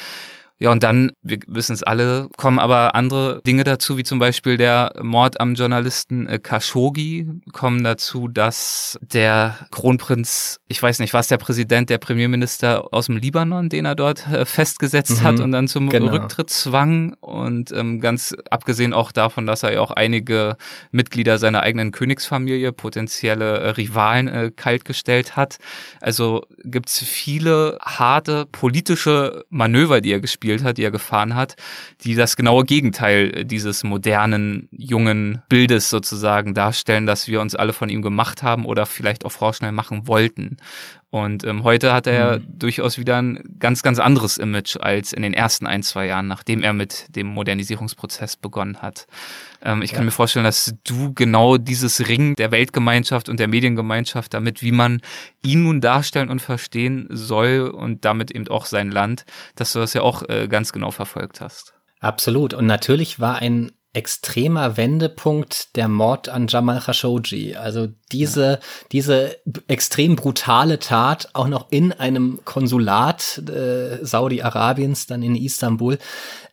Ja, und dann, wir wissen es alle, kommen aber andere Dinge dazu, wie zum Beispiel der Mord am Journalisten äh, Khashoggi, kommen dazu, dass der Kronprinz, ich weiß nicht, was der Präsident, der Premierminister aus dem Libanon, den er dort äh, festgesetzt mhm, hat und dann zum genau. Rücktritt zwang. Und ähm, ganz abgesehen auch davon, dass er ja auch einige Mitglieder seiner eigenen Königsfamilie, potenzielle äh, Rivalen, äh, kaltgestellt hat. Also gibt's viele harte politische Manöver, die er gespielt gespielt hat, die er gefahren hat, die das genaue Gegenteil dieses modernen, jungen Bildes sozusagen darstellen, das wir uns alle von ihm gemacht haben oder vielleicht auch vorschnell machen wollten. Und ähm, heute hat er mhm. durchaus wieder ein ganz, ganz anderes Image als in den ersten ein, zwei Jahren, nachdem er mit dem Modernisierungsprozess begonnen hat. Ähm, ich ja. kann mir vorstellen, dass du genau dieses Ring der Weltgemeinschaft und der Mediengemeinschaft damit, wie man ihn nun darstellen und verstehen soll und damit eben auch sein Land, dass du das ja auch äh, ganz genau verfolgt hast. Absolut. Und natürlich war ein extremer Wendepunkt der Mord an Jamal Khashoggi. Also diese, ja. diese extrem brutale Tat auch noch in einem Konsulat äh, Saudi-Arabiens, dann in Istanbul,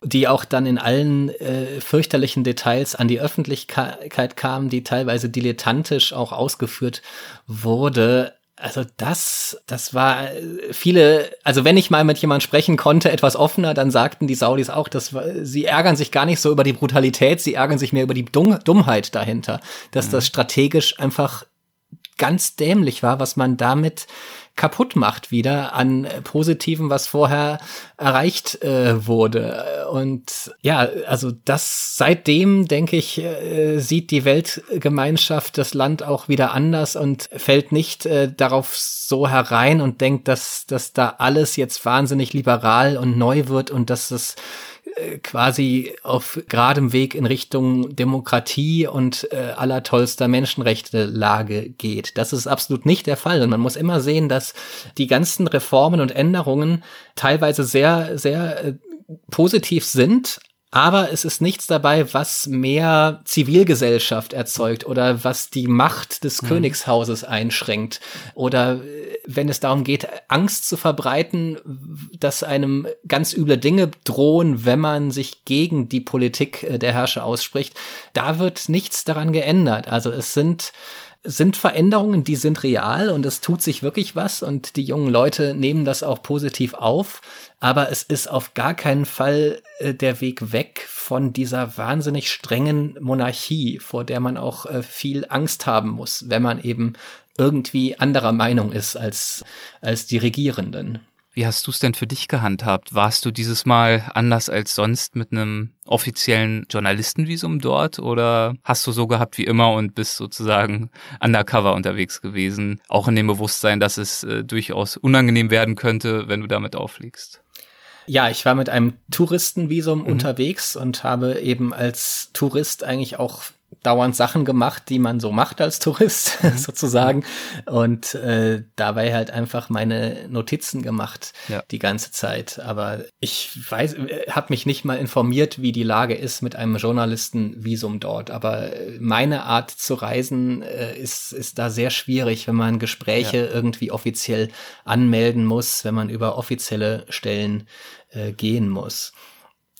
die auch dann in allen äh, fürchterlichen Details an die Öffentlichkeit kam, die teilweise dilettantisch auch ausgeführt wurde. Also das, das war äh, viele, also wenn ich mal mit jemand sprechen konnte, etwas offener, dann sagten die Saudis auch, dass sie ärgern sich gar nicht so über die Brutalität, sie ärgern sich mehr über die Dummheit dahinter, dass mhm. das strategisch einfach ganz dämlich war, was man damit kaputt macht wieder an Positiven, was vorher erreicht äh, wurde. Und ja, also das seitdem, denke ich, äh, sieht die Weltgemeinschaft das Land auch wieder anders und fällt nicht äh, darauf so herein und denkt, dass, dass da alles jetzt wahnsinnig liberal und neu wird und dass es quasi auf geradem Weg in Richtung Demokratie und äh, allertollster Menschenrechte Lage geht. Das ist absolut nicht der Fall. Und man muss immer sehen, dass die ganzen Reformen und Änderungen teilweise sehr, sehr äh, positiv sind, aber es ist nichts dabei, was mehr Zivilgesellschaft erzeugt oder was die Macht des mhm. Königshauses einschränkt oder äh, wenn es darum geht, Angst zu verbreiten, dass einem ganz üble Dinge drohen, wenn man sich gegen die Politik äh, der Herrscher ausspricht. Da wird nichts daran geändert. Also es sind sind Veränderungen, die sind real und es tut sich wirklich was und die jungen Leute nehmen das auch positiv auf. Aber es ist auf gar keinen Fall der Weg weg von dieser wahnsinnig strengen Monarchie, vor der man auch äh, viel Angst haben muss, wenn man eben irgendwie anderer Meinung ist als, als die Regierenden. Wie hast du es denn für dich gehandhabt? Warst du dieses Mal anders als sonst mit einem offiziellen Journalistenvisum dort oder hast du so gehabt wie immer und bist sozusagen undercover unterwegs gewesen, auch in dem Bewusstsein, dass es äh, durchaus unangenehm werden könnte, wenn du damit auffliegst? Ja, ich war mit einem Touristenvisum mhm. unterwegs und habe eben als Tourist eigentlich auch dauernd Sachen gemacht, die man so macht als Tourist mhm. sozusagen und äh, dabei halt einfach meine Notizen gemacht ja. die ganze Zeit. Aber ich weiß, äh, habe mich nicht mal informiert, wie die Lage ist mit einem Journalistenvisum dort. Aber meine Art zu reisen äh, ist ist da sehr schwierig, wenn man Gespräche ja. irgendwie offiziell anmelden muss, wenn man über offizielle Stellen äh, gehen muss.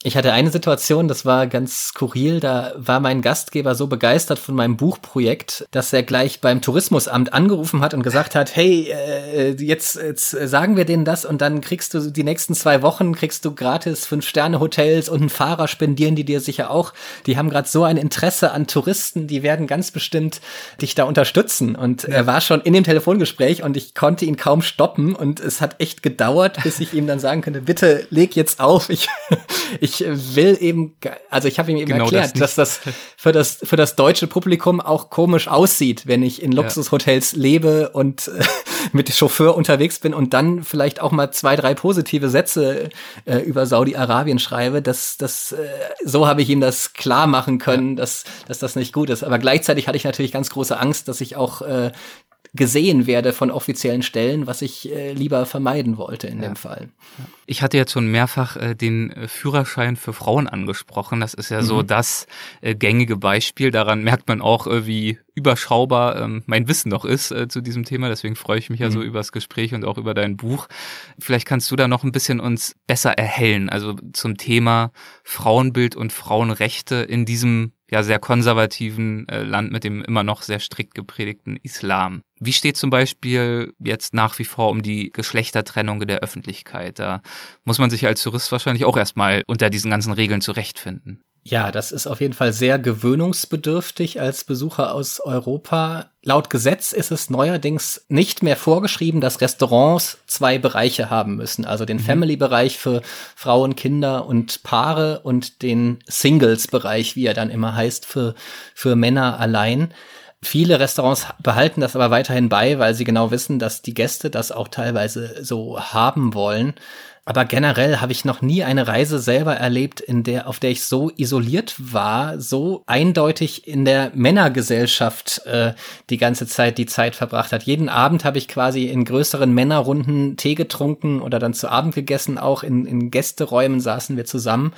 Ich hatte eine Situation, das war ganz skurril, da war mein Gastgeber so begeistert von meinem Buchprojekt, dass er gleich beim Tourismusamt angerufen hat und gesagt hat, hey, äh, jetzt, jetzt sagen wir denen das und dann kriegst du die nächsten zwei Wochen, kriegst du gratis Fünf-Sterne-Hotels und einen Fahrer spendieren die dir sicher auch. Die haben gerade so ein Interesse an Touristen, die werden ganz bestimmt dich da unterstützen. Und ja. er war schon in dem Telefongespräch und ich konnte ihn kaum stoppen und es hat echt gedauert, bis ich ihm dann sagen könnte, bitte leg jetzt auf, ich, ich ich will eben, also ich habe ihm eben genau erklärt, das dass das für das für das deutsche Publikum auch komisch aussieht, wenn ich in Luxushotels ja. lebe und äh, mit Chauffeur unterwegs bin und dann vielleicht auch mal zwei, drei positive Sätze äh, über Saudi-Arabien schreibe. Das, das, äh, so habe ich ihm das klar machen können, ja. dass, dass das nicht gut ist. Aber gleichzeitig hatte ich natürlich ganz große Angst, dass ich auch äh, gesehen werde von offiziellen Stellen, was ich äh, lieber vermeiden wollte in ja. dem Fall. Ich hatte jetzt schon mehrfach äh, den äh, Führerschein für Frauen angesprochen. Das ist ja mhm. so das äh, gängige Beispiel. Daran merkt man auch, äh, wie überschaubar ähm, mein Wissen noch ist äh, zu diesem Thema. Deswegen freue ich mich ja mhm. so über das Gespräch und auch über dein Buch. Vielleicht kannst du da noch ein bisschen uns besser erhellen, also zum Thema Frauenbild und Frauenrechte in diesem ja sehr konservativen äh, Land mit dem immer noch sehr strikt gepredigten Islam. Wie steht zum Beispiel jetzt nach wie vor um die Geschlechtertrennung in der Öffentlichkeit? Da muss man sich als Tourist wahrscheinlich auch erstmal unter diesen ganzen Regeln zurechtfinden. Ja, das ist auf jeden Fall sehr gewöhnungsbedürftig als Besucher aus Europa. Laut Gesetz ist es neuerdings nicht mehr vorgeschrieben, dass Restaurants zwei Bereiche haben müssen. Also den mhm. Family-Bereich für Frauen, Kinder und Paare und den Singles-Bereich, wie er dann immer heißt, für, für Männer allein. Viele Restaurants behalten das aber weiterhin bei, weil sie genau wissen, dass die Gäste das auch teilweise so haben wollen. Aber generell habe ich noch nie eine Reise selber erlebt, in der, auf der ich so isoliert war, so eindeutig in der Männergesellschaft äh, die ganze Zeit die Zeit verbracht hat. Jeden Abend habe ich quasi in größeren Männerrunden Tee getrunken oder dann zu Abend gegessen. Auch in, in Gästeräumen saßen wir zusammen.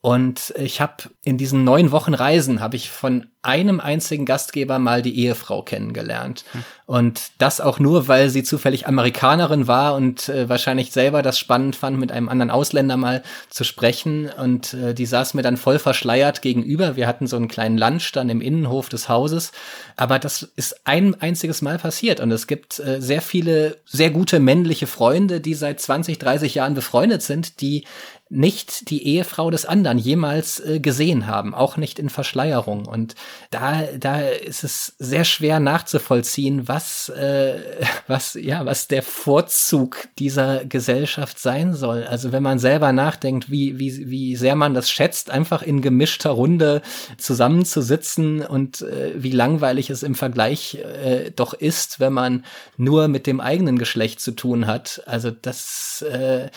Und ich habe in diesen neun Wochen Reisen habe ich von einem einzigen Gastgeber mal die Ehefrau kennengelernt. Hm. Und das auch nur, weil sie zufällig Amerikanerin war und äh, wahrscheinlich selber das spannend fand, mit einem anderen Ausländer mal zu sprechen. Und äh, die saß mir dann voll verschleiert gegenüber. Wir hatten so einen kleinen Lunch dann im Innenhof des Hauses. Aber das ist ein einziges Mal passiert. Und es gibt äh, sehr viele sehr gute männliche Freunde, die seit 20, 30 Jahren befreundet sind, die nicht die Ehefrau des anderen jemals äh, gesehen haben, auch nicht in Verschleierung. Und da, da ist es sehr schwer nachzuvollziehen, was, äh, was, ja, was der Vorzug dieser Gesellschaft sein soll. Also wenn man selber nachdenkt, wie, wie, wie sehr man das schätzt, einfach in gemischter Runde zusammenzusitzen und äh, wie langweilig es im Vergleich äh, doch ist, wenn man nur mit dem eigenen Geschlecht zu tun hat. Also das äh,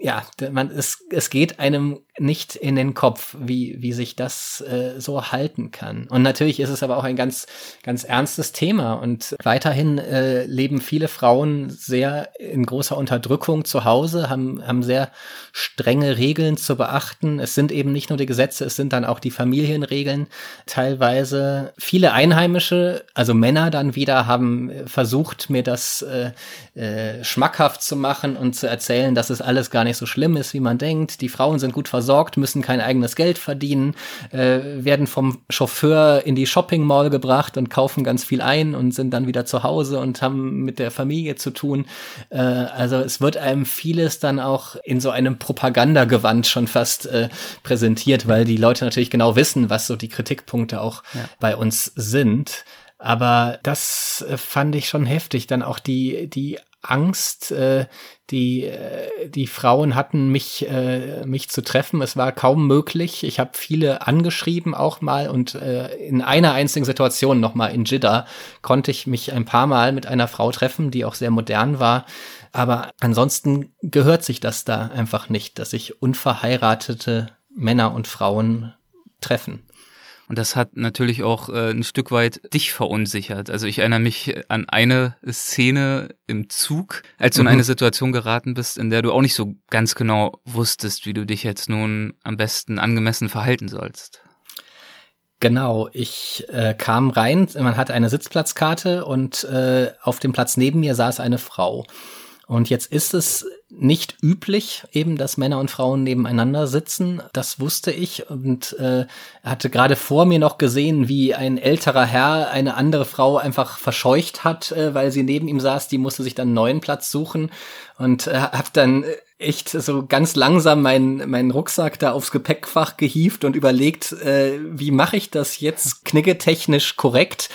ja, man, es, es geht einem nicht in den Kopf, wie, wie sich das äh, so halten kann. Und natürlich ist es aber auch ein ganz, ganz ernstes Thema. Und weiterhin äh, leben viele Frauen sehr in großer Unterdrückung zu Hause, haben, haben sehr strenge Regeln zu beachten. Es sind eben nicht nur die Gesetze, es sind dann auch die Familienregeln. Teilweise viele Einheimische, also Männer dann wieder, haben versucht, mir das äh, äh, schmackhaft zu machen und zu erzählen, dass es alles gar nicht so schlimm ist, wie man denkt. Die Frauen sind gut versorgt, müssen kein eigenes Geld verdienen, äh, werden vom Chauffeur in die Shopping Mall gebracht und kaufen ganz viel ein und sind dann wieder zu Hause und haben mit der Familie zu tun. Äh, also es wird einem vieles dann auch in so einem Propagandagewand schon fast äh, präsentiert, weil die Leute natürlich genau wissen, was so die Kritikpunkte auch ja. bei uns sind. Aber das äh, fand ich schon heftig. Dann auch die, die Angst, äh, die, äh, die Frauen hatten, mich, äh, mich zu treffen. Es war kaum möglich. Ich habe viele angeschrieben auch mal und äh, in einer einzigen Situation nochmal in Jeddah konnte ich mich ein paar Mal mit einer Frau treffen, die auch sehr modern war. Aber ansonsten gehört sich das da einfach nicht, dass sich unverheiratete Männer und Frauen treffen. Und das hat natürlich auch äh, ein Stück weit dich verunsichert. Also ich erinnere mich an eine Szene im Zug, als du mhm. in eine Situation geraten bist, in der du auch nicht so ganz genau wusstest, wie du dich jetzt nun am besten angemessen verhalten sollst. Genau, ich äh, kam rein, man hatte eine Sitzplatzkarte und äh, auf dem Platz neben mir saß eine Frau. Und jetzt ist es nicht üblich, eben, dass Männer und Frauen nebeneinander sitzen. Das wusste ich und äh, hatte gerade vor mir noch gesehen, wie ein älterer Herr eine andere Frau einfach verscheucht hat, äh, weil sie neben ihm saß. Die musste sich dann einen neuen Platz suchen und äh, hab dann echt so ganz langsam meinen meinen Rucksack da aufs Gepäckfach gehievt und überlegt, äh, wie mache ich das jetzt kniggetechnisch korrekt?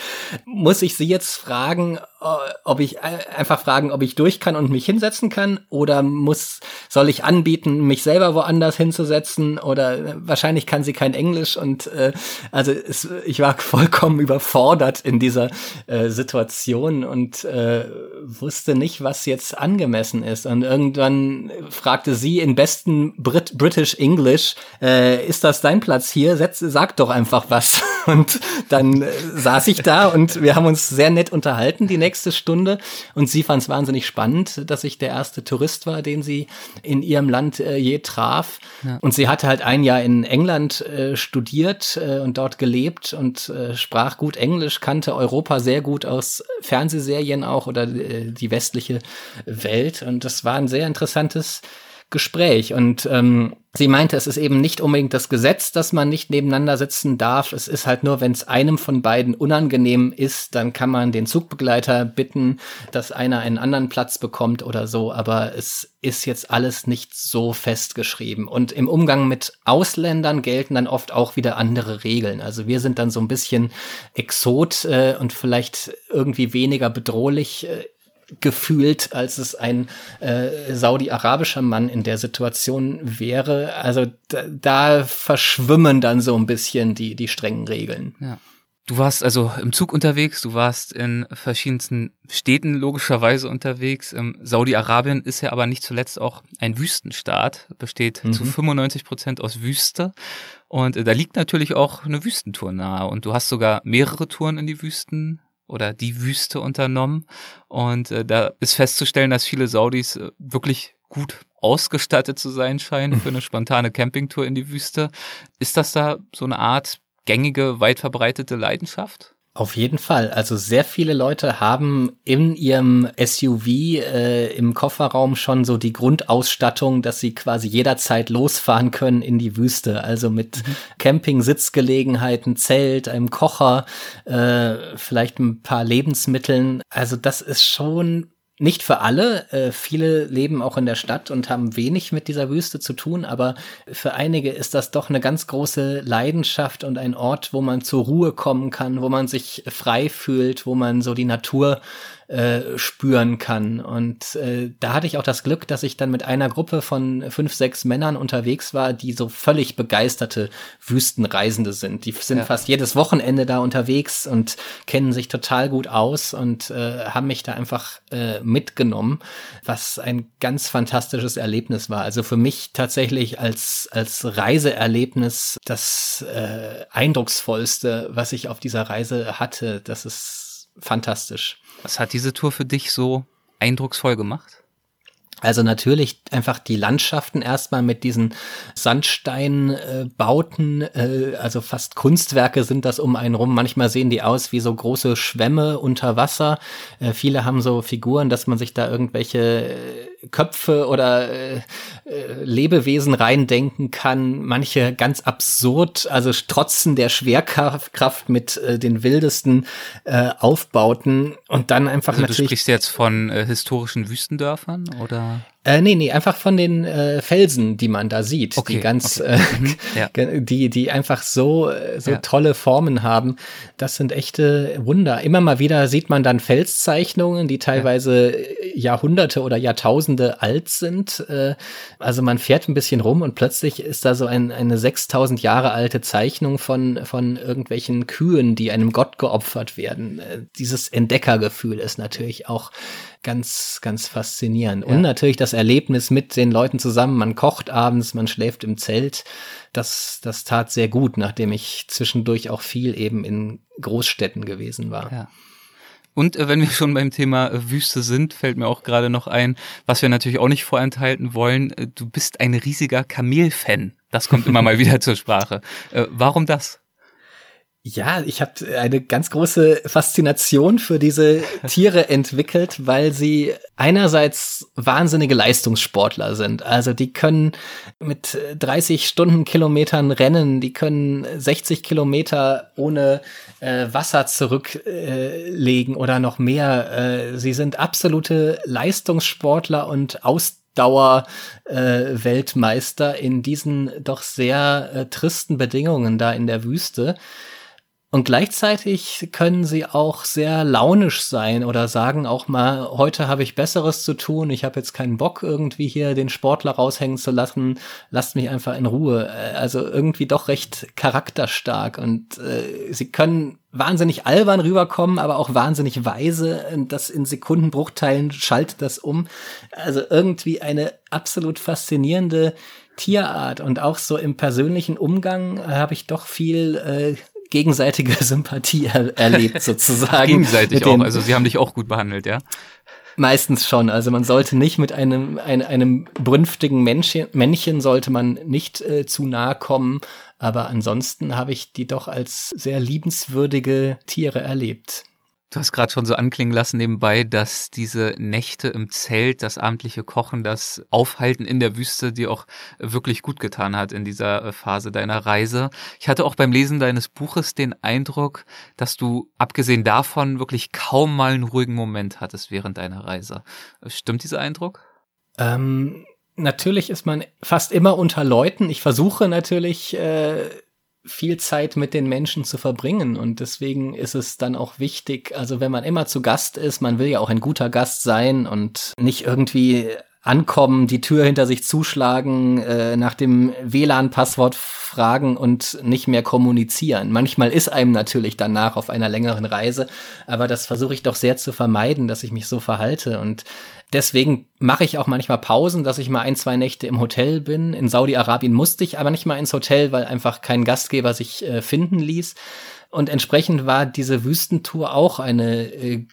Muss ich sie jetzt fragen, äh, ob ich äh, einfach fragen, ob ich durch kann und mich hinsetzen kann? Oder muss soll ich anbieten, mich selber woanders hinzusetzen? Oder äh, wahrscheinlich kann sie kein Englisch und äh, also es, ich war vollkommen überfordert in dieser äh, Situation und äh, wusste nicht, was jetzt angemessen ist. Und irgendwann fragte sie in besten Brit British English, äh, ist das dein Platz hier? Setz, sag doch einfach was. Und dann äh, saß ich da und wir haben uns sehr nett unterhalten die nächste Stunde. Und sie fand es wahnsinnig spannend, dass ich der erste Tourist war, den sie in ihrem Land äh, je traf. Ja. Und sie hatte halt ein Jahr in England äh, studiert äh, und dort gelebt und äh, sprach gut Englisch, kannte Europa sehr gut aus Fernsehserien auch oder äh, die westliche Welt. Und das war ein sehr interessantes Gespräch. Und ähm, sie meinte, es ist eben nicht unbedingt das Gesetz, dass man nicht nebeneinander sitzen darf. Es ist halt nur, wenn es einem von beiden unangenehm ist, dann kann man den Zugbegleiter bitten, dass einer einen anderen Platz bekommt oder so. Aber es ist jetzt alles nicht so festgeschrieben. Und im Umgang mit Ausländern gelten dann oft auch wieder andere Regeln. Also wir sind dann so ein bisschen Exot äh, und vielleicht irgendwie weniger bedrohlich äh, gefühlt, als es ein äh, saudi-arabischer Mann in der Situation wäre. Also da, da verschwimmen dann so ein bisschen die, die strengen Regeln. Ja. Du warst also im Zug unterwegs, du warst in verschiedensten Städten logischerweise unterwegs. Ähm, Saudi-Arabien ist ja aber nicht zuletzt auch ein Wüstenstaat, besteht mhm. zu 95 Prozent aus Wüste. Und äh, da liegt natürlich auch eine Wüstentour nahe. Und du hast sogar mehrere Touren in die Wüsten oder die Wüste unternommen. Und äh, da ist festzustellen, dass viele Saudis äh, wirklich gut ausgestattet zu sein scheinen für eine spontane Campingtour in die Wüste. Ist das da so eine Art gängige, weit verbreitete Leidenschaft? Auf jeden Fall. Also sehr viele Leute haben in ihrem SUV äh, im Kofferraum schon so die Grundausstattung, dass sie quasi jederzeit losfahren können in die Wüste. Also mit mhm. Camping-Sitzgelegenheiten, Zelt, einem Kocher, äh, vielleicht ein paar Lebensmitteln. Also das ist schon nicht für alle. Äh, viele leben auch in der Stadt und haben wenig mit dieser Wüste zu tun, aber für einige ist das doch eine ganz große Leidenschaft und ein Ort, wo man zur Ruhe kommen kann, wo man sich frei fühlt, wo man so die Natur äh, spüren kann. Und äh, da hatte ich auch das Glück, dass ich dann mit einer Gruppe von fünf, sechs Männern unterwegs war, die so völlig begeisterte Wüstenreisende sind. Die sind ja. fast jedes Wochenende da unterwegs und kennen sich total gut aus und äh, haben mich da einfach äh, mitgenommen, was ein ganz fantastisches Erlebnis war. Also für mich tatsächlich als, als Reiseerlebnis das äh, eindrucksvollste, was ich auf dieser Reise hatte. Das ist fantastisch. Was hat diese Tour für dich so eindrucksvoll gemacht? Also natürlich einfach die Landschaften erstmal mit diesen Sandsteinbauten, äh, äh, also fast Kunstwerke sind das um einen rum. Manchmal sehen die aus wie so große Schwämme unter Wasser. Äh, viele haben so Figuren, dass man sich da irgendwelche Köpfe oder äh, äh, Lebewesen reindenken kann, manche ganz absurd, also trotzen der Schwerkraft mit äh, den wildesten äh, Aufbauten und dann einfach also natürlich. Du sprichst jetzt von äh, historischen Wüstendörfern oder? Äh, nee, nee, einfach von den äh, Felsen, die man da sieht, okay, die ganz, okay. äh, mhm, ja. die, die einfach so, äh, so ja. tolle Formen haben. Das sind echte Wunder. Immer mal wieder sieht man dann Felszeichnungen, die teilweise ja. Jahrhunderte oder Jahrtausende alt sind. Äh, also man fährt ein bisschen rum und plötzlich ist da so ein, eine 6000 Jahre alte Zeichnung von, von irgendwelchen Kühen, die einem Gott geopfert werden. Äh, dieses Entdeckergefühl ist natürlich auch ganz, ganz faszinierend. Ja. Und natürlich das Erlebnis mit den Leuten zusammen. Man kocht abends, man schläft im Zelt. Das, das tat sehr gut, nachdem ich zwischendurch auch viel eben in Großstädten gewesen war. Ja. Und äh, wenn wir schon beim Thema äh, Wüste sind, fällt mir auch gerade noch ein, was wir natürlich auch nicht vorenthalten wollen. Äh, du bist ein riesiger Kamel-Fan. Das kommt immer mal wieder zur Sprache. Warum das? Ja, ich habe eine ganz große Faszination für diese Tiere entwickelt, weil sie einerseits wahnsinnige Leistungssportler sind. Also die können mit 30 Stundenkilometern rennen, die können 60 Kilometer ohne äh, Wasser zurücklegen äh, oder noch mehr. Äh, sie sind absolute Leistungssportler und Ausdauer äh, Weltmeister in diesen doch sehr äh, tristen Bedingungen da in der Wüste. Und gleichzeitig können sie auch sehr launisch sein oder sagen auch mal, heute habe ich Besseres zu tun, ich habe jetzt keinen Bock irgendwie hier den Sportler raushängen zu lassen, lasst mich einfach in Ruhe. Äh, also irgendwie doch recht charakterstark und äh, sie können wahnsinnig albern rüberkommen, aber auch wahnsinnig weise. Das in Sekundenbruchteilen schaltet das um. Also irgendwie eine absolut faszinierende Tierart und auch so im persönlichen Umgang habe ich doch viel äh, gegenseitige Sympathie er erlebt sozusagen. Gegenseitig auch, also sie haben dich auch gut behandelt, ja? Meistens schon. Also man sollte nicht mit einem, ein, einem brünftigen Männchen, Männchen sollte man nicht äh, zu nahe kommen. Aber ansonsten habe ich die doch als sehr liebenswürdige Tiere erlebt. Du hast gerade schon so anklingen lassen nebenbei, dass diese Nächte im Zelt, das abendliche Kochen, das Aufhalten in der Wüste dir auch wirklich gut getan hat in dieser äh, Phase deiner Reise. Ich hatte auch beim Lesen deines Buches den Eindruck, dass du abgesehen davon wirklich kaum mal einen ruhigen Moment hattest während deiner Reise. Stimmt dieser Eindruck? Ähm, natürlich ist man fast immer unter Leuten. Ich versuche natürlich äh, viel Zeit mit den Menschen zu verbringen. Und deswegen ist es dann auch wichtig, also wenn man immer zu Gast ist, man will ja auch ein guter Gast sein und nicht irgendwie ankommen, die Tür hinter sich zuschlagen, äh, nach dem WLAN-Passwort fragen und nicht mehr kommunizieren. Manchmal ist einem natürlich danach auf einer längeren Reise, aber das versuche ich doch sehr zu vermeiden, dass ich mich so verhalte. Und deswegen mache ich auch manchmal Pausen, dass ich mal ein, zwei Nächte im Hotel bin. In Saudi-Arabien musste ich aber nicht mal ins Hotel, weil einfach kein Gastgeber sich äh, finden ließ. Und entsprechend war diese Wüstentour auch eine äh,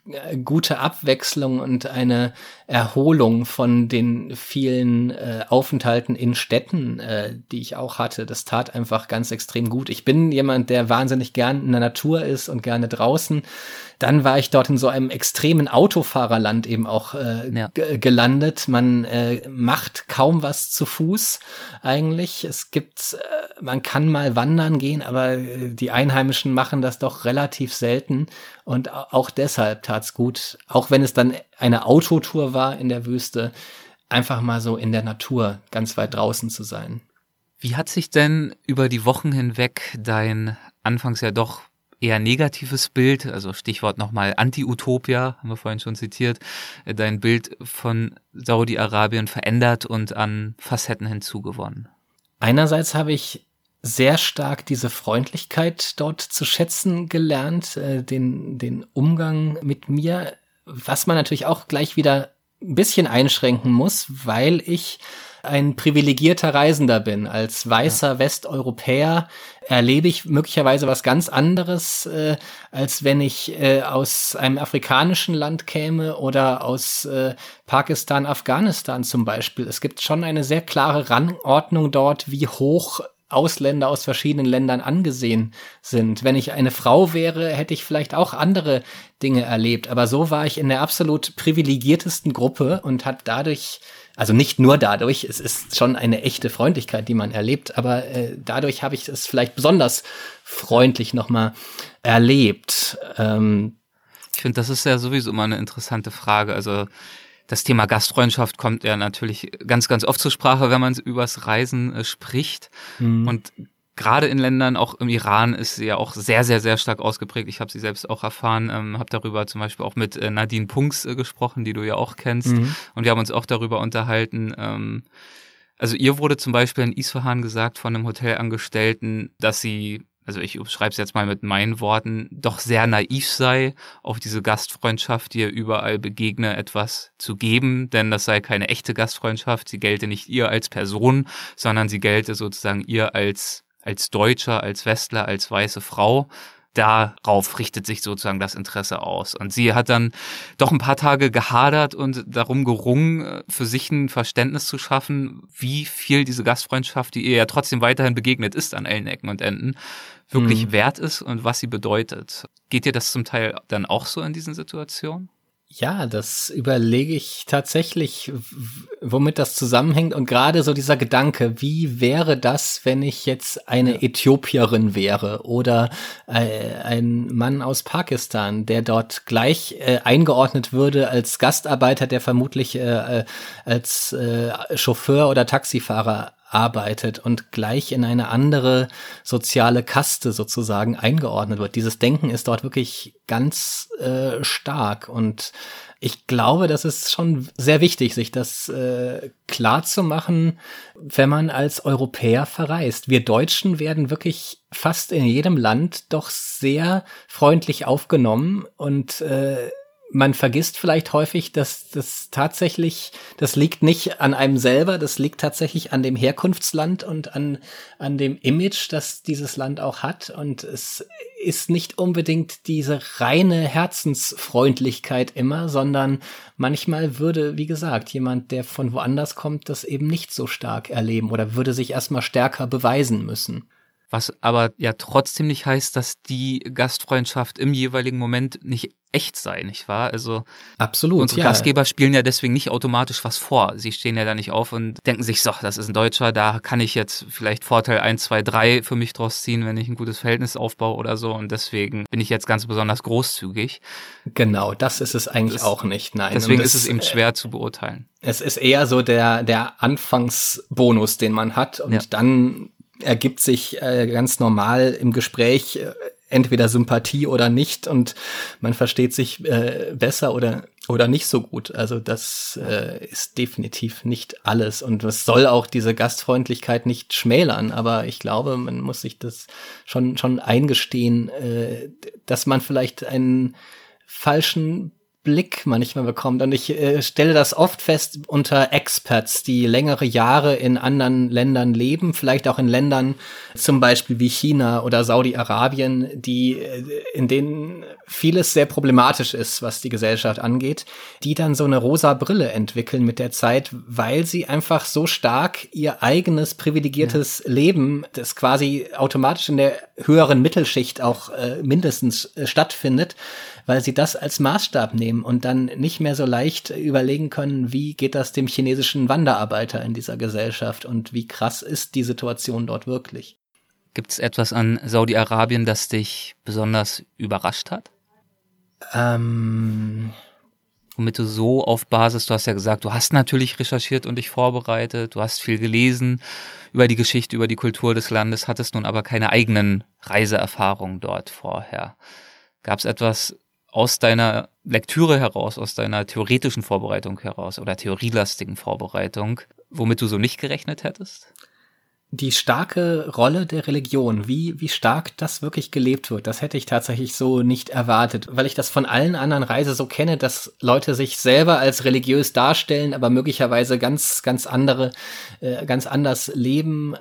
gute Abwechslung und eine Erholung von den vielen äh, Aufenthalten in Städten, äh, die ich auch hatte. Das tat einfach ganz extrem gut. Ich bin jemand, der wahnsinnig gern in der Natur ist und gerne draußen. Dann war ich dort in so einem extremen Autofahrerland eben auch äh, ja. gelandet. Man äh, macht kaum was zu Fuß eigentlich. Es gibt, äh, man kann mal wandern gehen, aber äh, die Einheimischen machen das doch relativ selten. Und auch deshalb tat's gut, auch wenn es dann eine Autotour war in der Wüste, einfach mal so in der Natur ganz weit draußen zu sein. Wie hat sich denn über die Wochen hinweg dein anfangs ja doch eher negatives Bild, also Stichwort nochmal Anti-Utopia, haben wir vorhin schon zitiert, äh, dein Bild von Saudi-Arabien verändert und an Facetten hinzugewonnen? Einerseits habe ich sehr stark diese Freundlichkeit dort zu schätzen gelernt, äh, den, den Umgang mit mir, was man natürlich auch gleich wieder ein bisschen einschränken muss, weil ich ein privilegierter Reisender bin. Als weißer Westeuropäer erlebe ich möglicherweise was ganz anderes, äh, als wenn ich äh, aus einem afrikanischen Land käme oder aus äh, Pakistan, Afghanistan zum Beispiel. Es gibt schon eine sehr klare Rangordnung dort, wie hoch Ausländer aus verschiedenen Ländern angesehen sind. Wenn ich eine Frau wäre, hätte ich vielleicht auch andere Dinge erlebt. Aber so war ich in der absolut privilegiertesten Gruppe und hat dadurch also nicht nur dadurch, es ist schon eine echte Freundlichkeit, die man erlebt, aber äh, dadurch habe ich es vielleicht besonders freundlich nochmal erlebt. Ähm, ich finde, das ist ja sowieso immer eine interessante Frage. Also das Thema Gastfreundschaft kommt ja natürlich ganz, ganz oft zur Sprache, wenn man übers Reisen äh, spricht. Mhm. Und gerade in Ländern, auch im Iran, ist sie ja auch sehr, sehr, sehr stark ausgeprägt. Ich habe sie selbst auch erfahren, ähm, habe darüber zum Beispiel auch mit äh, Nadine Punks äh, gesprochen, die du ja auch kennst. Mhm. Und wir haben uns auch darüber unterhalten. Ähm, also ihr wurde zum Beispiel in Isfahan gesagt von einem Hotelangestellten, dass sie also ich schreibe es jetzt mal mit meinen Worten, doch sehr naiv sei, auf diese Gastfreundschaft, die ihr überall begegne, etwas zu geben, denn das sei keine echte Gastfreundschaft, sie gelte nicht ihr als Person, sondern sie gelte sozusagen ihr als als Deutscher, als Westler, als weiße Frau. Darauf richtet sich sozusagen das Interesse aus. Und sie hat dann doch ein paar Tage gehadert und darum gerungen, für sich ein Verständnis zu schaffen, wie viel diese Gastfreundschaft, die ihr ja trotzdem weiterhin begegnet ist an allen Ecken und Enden, wirklich mhm. wert ist und was sie bedeutet. Geht dir das zum Teil dann auch so in diesen Situationen? Ja, das überlege ich tatsächlich, womit das zusammenhängt. Und gerade so dieser Gedanke, wie wäre das, wenn ich jetzt eine Äthiopierin wäre oder äh, ein Mann aus Pakistan, der dort gleich äh, eingeordnet würde als Gastarbeiter, der vermutlich äh, äh als äh, Chauffeur oder Taxifahrer arbeitet und gleich in eine andere soziale Kaste sozusagen eingeordnet wird. Dieses Denken ist dort wirklich ganz äh, stark und ich glaube, das ist schon sehr wichtig, sich das äh, klar zu machen, wenn man als Europäer verreist. Wir Deutschen werden wirklich fast in jedem Land doch sehr freundlich aufgenommen und äh, man vergisst vielleicht häufig, dass das tatsächlich, das liegt nicht an einem selber, das liegt tatsächlich an dem Herkunftsland und an, an dem Image, das dieses Land auch hat. Und es ist nicht unbedingt diese reine Herzensfreundlichkeit immer, sondern manchmal würde, wie gesagt, jemand, der von woanders kommt, das eben nicht so stark erleben oder würde sich erstmal stärker beweisen müssen. Was aber ja trotzdem nicht heißt, dass die Gastfreundschaft im jeweiligen Moment nicht echt sei, nicht wahr? Also absolut. Unsere ja. Gastgeber spielen ja deswegen nicht automatisch was vor. Sie stehen ja da nicht auf und denken sich, so, das ist ein Deutscher, da kann ich jetzt vielleicht Vorteil 1, 2, 3 für mich draus ziehen, wenn ich ein gutes Verhältnis aufbaue oder so. Und deswegen bin ich jetzt ganz besonders großzügig. Genau, das ist es eigentlich das, auch nicht. Nein. Deswegen das, ist es eben schwer zu beurteilen. Es ist eher so der, der Anfangsbonus, den man hat und ja. dann ergibt sich äh, ganz normal im Gespräch äh, entweder Sympathie oder nicht und man versteht sich äh, besser oder oder nicht so gut. Also das äh, ist definitiv nicht alles und es soll auch diese Gastfreundlichkeit nicht schmälern, aber ich glaube, man muss sich das schon schon eingestehen, äh, dass man vielleicht einen falschen Blick manchmal bekommt. Und ich äh, stelle das oft fest unter Experts, die längere Jahre in anderen Ländern leben, vielleicht auch in Ländern zum Beispiel wie China oder Saudi-Arabien, die äh, in denen vieles sehr problematisch ist, was die Gesellschaft angeht, die dann so eine rosa Brille entwickeln mit der Zeit, weil sie einfach so stark ihr eigenes privilegiertes ja. Leben, das quasi automatisch in der höheren Mittelschicht auch äh, mindestens äh, stattfindet, weil sie das als Maßstab nehmen und dann nicht mehr so leicht überlegen können, wie geht das dem chinesischen Wanderarbeiter in dieser Gesellschaft und wie krass ist die Situation dort wirklich. Gibt es etwas an Saudi-Arabien, das dich besonders überrascht hat? Ähm womit du so auf Basis, du hast ja gesagt, du hast natürlich recherchiert und dich vorbereitet, du hast viel gelesen über die Geschichte, über die Kultur des Landes, hattest nun aber keine eigenen Reiseerfahrungen dort vorher. Gab es etwas, aus deiner Lektüre heraus, aus deiner theoretischen Vorbereitung heraus oder theorielastigen Vorbereitung, womit du so nicht gerechnet hättest? die starke Rolle der Religion, wie, wie stark das wirklich gelebt wird, das hätte ich tatsächlich so nicht erwartet, weil ich das von allen anderen Reise so kenne, dass Leute sich selber als religiös darstellen, aber möglicherweise ganz, ganz andere, äh, ganz anders leben,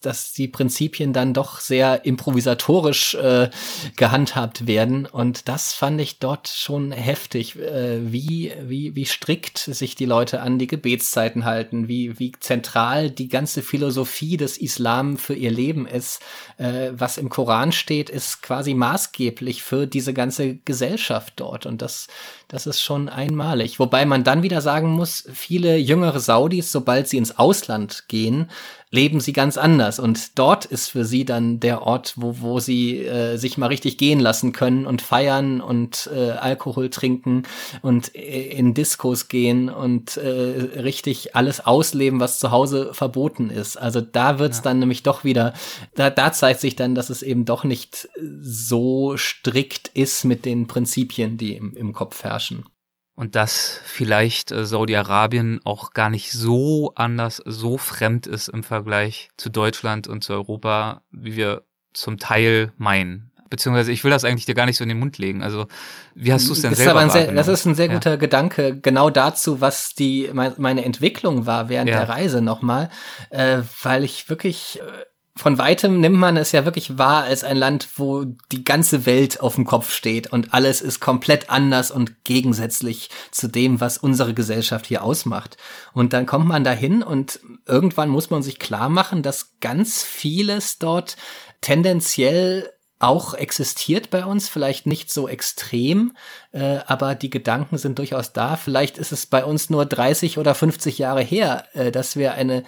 dass die Prinzipien dann doch sehr improvisatorisch äh, gehandhabt werden. Und das fand ich dort schon heftig, äh, wie, wie, wie strikt sich die Leute an die Gebetszeiten halten, wie, wie zentral die ganze Philosophie des Islam für ihr Leben ist. Äh, was im Koran steht, ist quasi maßgeblich für diese ganze Gesellschaft dort. Und das, das ist schon einmalig. Wobei man dann wieder sagen muss, viele jüngere Saudis, sobald sie ins Ausland gehen, leben sie ganz anders. Und dort ist für sie dann der Ort, wo, wo sie äh, sich mal richtig gehen lassen können und feiern und äh, Alkohol trinken und äh, in Diskos gehen und äh, richtig alles ausleben, was zu Hause verboten ist. Also da wird's ja. dann nämlich doch wieder, da, da zeigt sich dann, dass es eben doch nicht so strikt ist mit den Prinzipien, die im, im Kopf herrschen und dass vielleicht äh, Saudi-Arabien auch gar nicht so anders, so fremd ist im Vergleich zu Deutschland und zu Europa, wie wir zum Teil meinen. Beziehungsweise ich will das eigentlich dir gar nicht so in den Mund legen. Also wie hast du es denn ist selber aber sehr, Das ist ein sehr guter ja. Gedanke, genau dazu, was die meine Entwicklung war während ja. der Reise nochmal, äh, weil ich wirklich äh, von weitem nimmt man es ja wirklich wahr als ein Land, wo die ganze Welt auf dem Kopf steht und alles ist komplett anders und gegensätzlich zu dem, was unsere Gesellschaft hier ausmacht. Und dann kommt man dahin und irgendwann muss man sich klar machen, dass ganz vieles dort tendenziell auch existiert bei uns, vielleicht nicht so extrem, äh, aber die Gedanken sind durchaus da. Vielleicht ist es bei uns nur 30 oder 50 Jahre her, äh, dass wir eine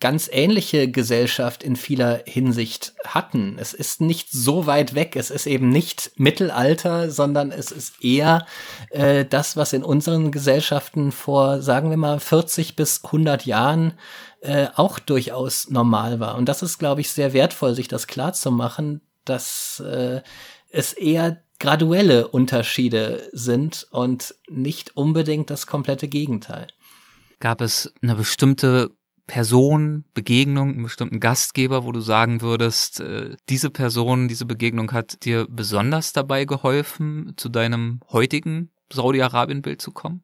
ganz ähnliche Gesellschaft in vieler Hinsicht hatten. Es ist nicht so weit weg. Es ist eben nicht Mittelalter, sondern es ist eher äh, das, was in unseren Gesellschaften vor, sagen wir mal, 40 bis 100 Jahren äh, auch durchaus normal war. Und das ist, glaube ich, sehr wertvoll, sich das klar zu machen, dass äh, es eher graduelle Unterschiede sind und nicht unbedingt das komplette Gegenteil. Gab es eine bestimmte Person, Begegnung, einen bestimmten Gastgeber, wo du sagen würdest, äh, diese Person, diese Begegnung hat dir besonders dabei geholfen, zu deinem heutigen Saudi-Arabien-Bild zu kommen?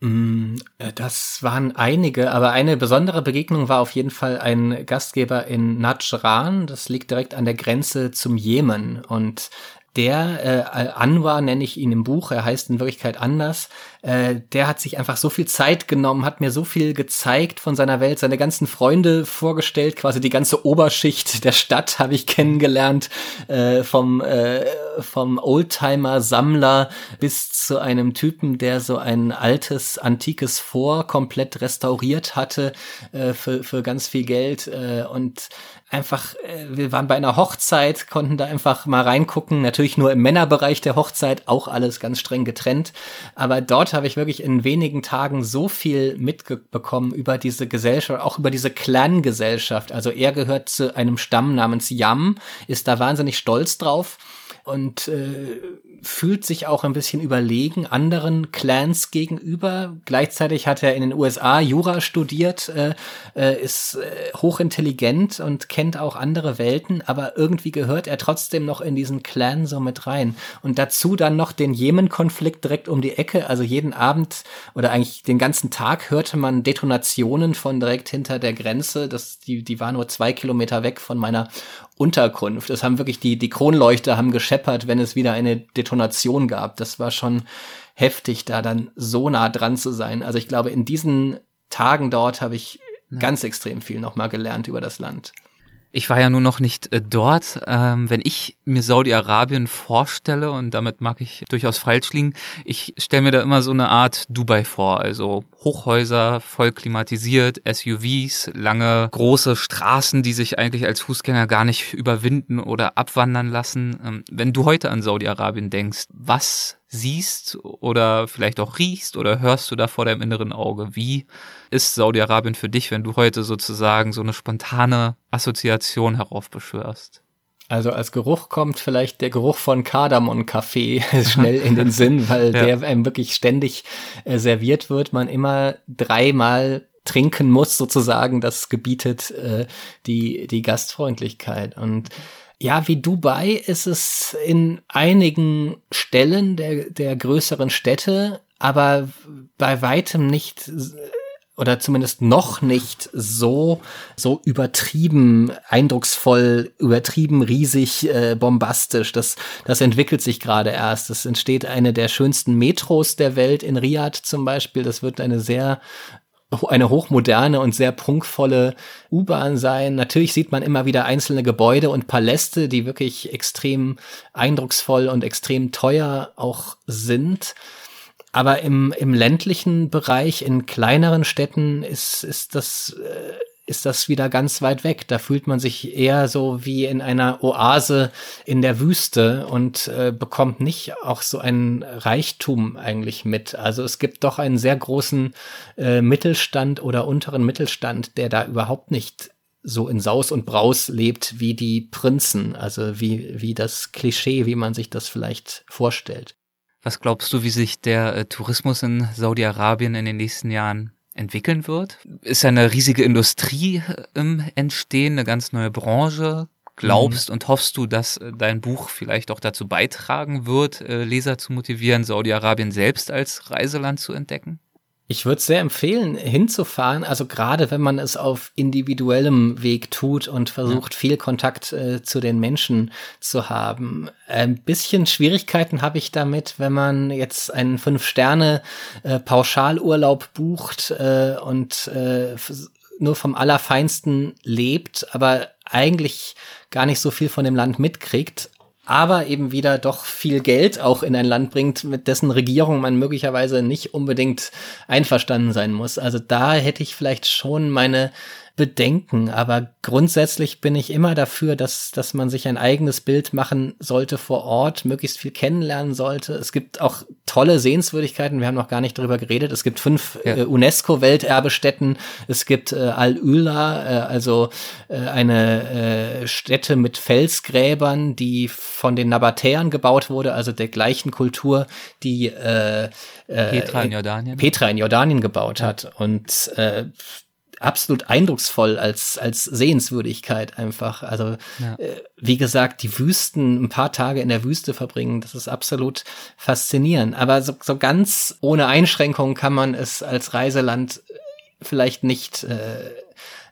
Mm, äh, das waren einige, aber eine besondere Begegnung war auf jeden Fall ein Gastgeber in Najran. Das liegt direkt an der Grenze zum Jemen. Und der äh, Anwar nenne ich ihn im Buch, er heißt in Wirklichkeit anders, äh, der hat sich einfach so viel Zeit genommen, hat mir so viel gezeigt von seiner Welt, seine ganzen Freunde vorgestellt, quasi die ganze Oberschicht der Stadt habe ich kennengelernt, äh, vom, äh, vom Oldtimer-Sammler bis zu einem Typen, der so ein altes, antikes Vor komplett restauriert hatte äh, für, für ganz viel Geld äh, und einfach, äh, wir waren bei einer Hochzeit, konnten da einfach mal reingucken. Natürlich nur im Männerbereich der Hochzeit, auch alles ganz streng getrennt. Aber dort habe ich wirklich in wenigen Tagen so viel mitbekommen über diese Gesellschaft, auch über diese Clan-Gesellschaft. Also er gehört zu einem Stamm namens Yam, ist da wahnsinnig stolz drauf und äh, fühlt sich auch ein bisschen überlegen anderen Clans gegenüber. Gleichzeitig hat er in den USA Jura studiert, äh, äh, ist äh, hochintelligent und kennt auch andere Welten, aber irgendwie gehört er trotzdem noch in diesen Clan so mit rein. Und dazu dann noch den Jemen-Konflikt direkt um die Ecke. Also jeden Abend oder eigentlich den ganzen Tag hörte man Detonationen von direkt hinter der Grenze. Das, die, die war nur zwei Kilometer weg von meiner Unterkunft. Das haben wirklich die, die Kronleuchter haben gescheppert, wenn es wieder eine Detonation gab. Das war schon heftig, da dann so nah dran zu sein. Also ich glaube, in diesen Tagen dort habe ich ja. ganz extrem viel nochmal gelernt über das Land. Ich war ja nur noch nicht äh, dort. Ähm, wenn ich mir Saudi-Arabien vorstelle, und damit mag ich durchaus falsch liegen, ich stelle mir da immer so eine Art Dubai vor. Also Hochhäuser, voll klimatisiert, SUVs, lange große Straßen, die sich eigentlich als Fußgänger gar nicht überwinden oder abwandern lassen. Ähm, wenn du heute an Saudi-Arabien denkst, was siehst oder vielleicht auch riechst oder hörst du da vor deinem inneren Auge? Wie ist Saudi-Arabien für dich, wenn du heute sozusagen so eine spontane Assoziation heraufbeschwörst? Also als Geruch kommt vielleicht der Geruch von Kardamom-Kaffee schnell in den Sinn, weil ja. der einem wirklich ständig äh, serviert wird, man immer dreimal trinken muss sozusagen, das gebietet äh, die, die Gastfreundlichkeit. Und ja, wie Dubai ist es in einigen Stellen der, der größeren Städte, aber bei weitem nicht oder zumindest noch nicht so so übertrieben eindrucksvoll übertrieben riesig äh, bombastisch. Das das entwickelt sich gerade erst. Es entsteht eine der schönsten Metros der Welt in Riyadh zum Beispiel. Das wird eine sehr eine hochmoderne und sehr prunkvolle U-Bahn sein. Natürlich sieht man immer wieder einzelne Gebäude und Paläste, die wirklich extrem eindrucksvoll und extrem teuer auch sind. Aber im, im ländlichen Bereich, in kleineren Städten, ist, ist das, äh, ist das wieder ganz weit weg. Da fühlt man sich eher so wie in einer Oase in der Wüste und äh, bekommt nicht auch so einen Reichtum eigentlich mit. Also es gibt doch einen sehr großen äh, Mittelstand oder unteren Mittelstand, der da überhaupt nicht so in Saus und Braus lebt wie die Prinzen, also wie, wie das Klischee, wie man sich das vielleicht vorstellt. Was glaubst du, wie sich der äh, Tourismus in Saudi-Arabien in den nächsten Jahren entwickeln wird? Ist eine riesige Industrie im Entstehen, eine ganz neue Branche? Glaubst mhm. und hoffst du, dass äh, dein Buch vielleicht auch dazu beitragen wird, äh, Leser zu motivieren, Saudi-Arabien selbst als Reiseland zu entdecken? Ich würde sehr empfehlen, hinzufahren, also gerade wenn man es auf individuellem Weg tut und versucht, ja. viel Kontakt äh, zu den Menschen zu haben. Ein bisschen Schwierigkeiten habe ich damit, wenn man jetzt einen Fünf-Sterne-Pauschalurlaub äh, bucht äh, und äh, nur vom Allerfeinsten lebt, aber eigentlich gar nicht so viel von dem Land mitkriegt aber eben wieder doch viel Geld auch in ein Land bringt, mit dessen Regierung man möglicherweise nicht unbedingt einverstanden sein muss. Also da hätte ich vielleicht schon meine Bedenken, aber grundsätzlich bin ich immer dafür, dass, dass man sich ein eigenes Bild machen sollte vor Ort, möglichst viel kennenlernen sollte. Es gibt auch tolle Sehenswürdigkeiten, wir haben noch gar nicht darüber geredet. Es gibt fünf ja. äh, UNESCO-Welterbestätten, es gibt äh, Al-Ula, äh, also äh, eine äh, Stätte mit Felsgräbern, die von den Nabatäern gebaut wurde, also der gleichen Kultur, die äh, Petra in Jordanien, Petra in Jordanien gebaut hat. Und absolut eindrucksvoll als, als Sehenswürdigkeit einfach. Also, ja. äh, wie gesagt, die Wüsten, ein paar Tage in der Wüste verbringen, das ist absolut faszinierend. Aber so, so ganz ohne Einschränkung kann man es als Reiseland vielleicht nicht äh,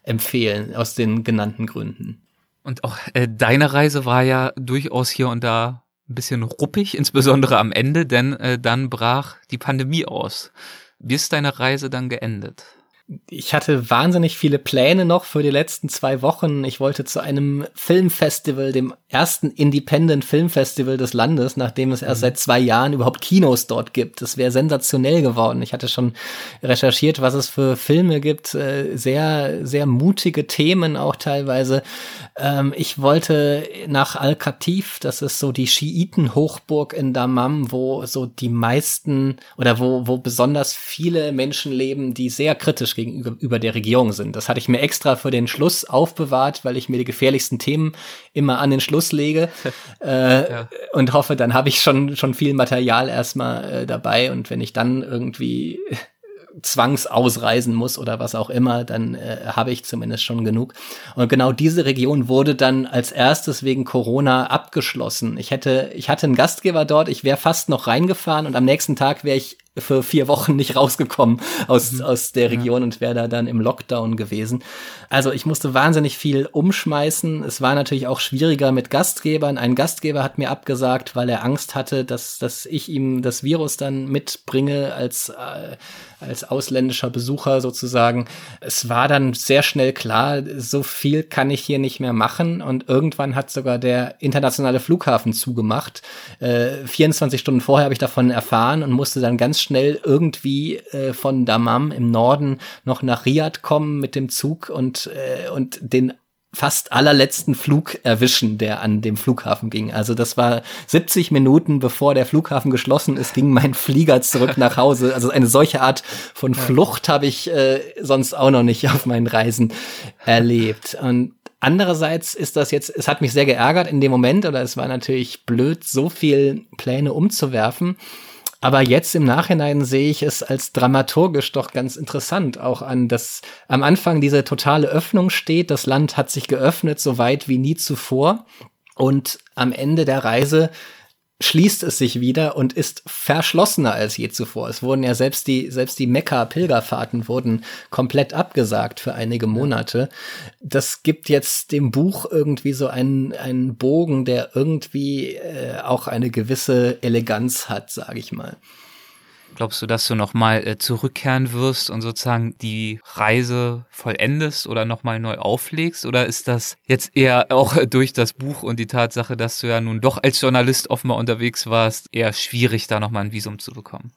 empfehlen, aus den genannten Gründen. Und auch äh, deine Reise war ja durchaus hier und da ein bisschen ruppig, insbesondere am Ende, denn äh, dann brach die Pandemie aus. Wie ist deine Reise dann geendet? Ich hatte wahnsinnig viele Pläne noch für die letzten zwei Wochen. Ich wollte zu einem Filmfestival, dem ersten Independent Filmfestival des Landes, nachdem es erst mhm. seit zwei Jahren überhaupt Kinos dort gibt. Das wäre sensationell geworden. Ich hatte schon recherchiert, was es für Filme gibt. Äh, sehr, sehr mutige Themen auch teilweise. Ähm, ich wollte nach Al-Katif, das ist so die Schiiten-Hochburg in Dammam, wo so die meisten oder wo, wo besonders viele Menschen leben, die sehr kritisch gegenüber der Regierung sind. Das hatte ich mir extra für den Schluss aufbewahrt, weil ich mir die gefährlichsten Themen immer an den Schluss lege äh, ja. und hoffe, dann habe ich schon schon viel Material erstmal äh, dabei und wenn ich dann irgendwie zwangsausreisen muss oder was auch immer, dann äh, habe ich zumindest schon genug. Und genau diese Region wurde dann als erstes wegen Corona abgeschlossen. Ich hätte, ich hatte einen Gastgeber dort, ich wäre fast noch reingefahren und am nächsten Tag wäre ich für vier Wochen nicht rausgekommen aus, mhm. aus der Region ja. und wäre da dann im Lockdown gewesen. Also ich musste wahnsinnig viel umschmeißen. Es war natürlich auch schwieriger mit Gastgebern. Ein Gastgeber hat mir abgesagt, weil er Angst hatte, dass, dass ich ihm das Virus dann mitbringe als, äh, als ausländischer Besucher sozusagen. Es war dann sehr schnell klar, so viel kann ich hier nicht mehr machen. Und irgendwann hat sogar der internationale Flughafen zugemacht. Äh, 24 Stunden vorher habe ich davon erfahren und musste dann ganz schnell irgendwie äh, von Damam im Norden noch nach Riyadh kommen mit dem Zug und, äh, und den fast allerletzten Flug erwischen, der an dem Flughafen ging. Also das war 70 Minuten bevor der Flughafen geschlossen ist, ging mein Flieger zurück nach Hause. Also eine solche Art von Flucht habe ich äh, sonst auch noch nicht auf meinen Reisen erlebt. Und Andererseits ist das jetzt, es hat mich sehr geärgert in dem Moment, oder es war natürlich blöd, so viel Pläne umzuwerfen. Aber jetzt im Nachhinein sehe ich es als dramaturgisch doch ganz interessant auch an, dass am Anfang diese totale Öffnung steht. Das Land hat sich geöffnet, so weit wie nie zuvor. Und am Ende der Reise schließt es sich wieder und ist verschlossener als je zuvor. Es wurden ja selbst die, selbst die Mekka-Pilgerfahrten wurden komplett abgesagt für einige Monate. Das gibt jetzt dem Buch irgendwie so einen, einen Bogen, der irgendwie äh, auch eine gewisse Eleganz hat, sage ich mal. Glaubst du, dass du nochmal äh, zurückkehren wirst und sozusagen die Reise vollendest oder nochmal neu auflegst? Oder ist das jetzt eher auch durch das Buch und die Tatsache, dass du ja nun doch als Journalist offenbar unterwegs warst, eher schwierig, da nochmal ein Visum zu bekommen?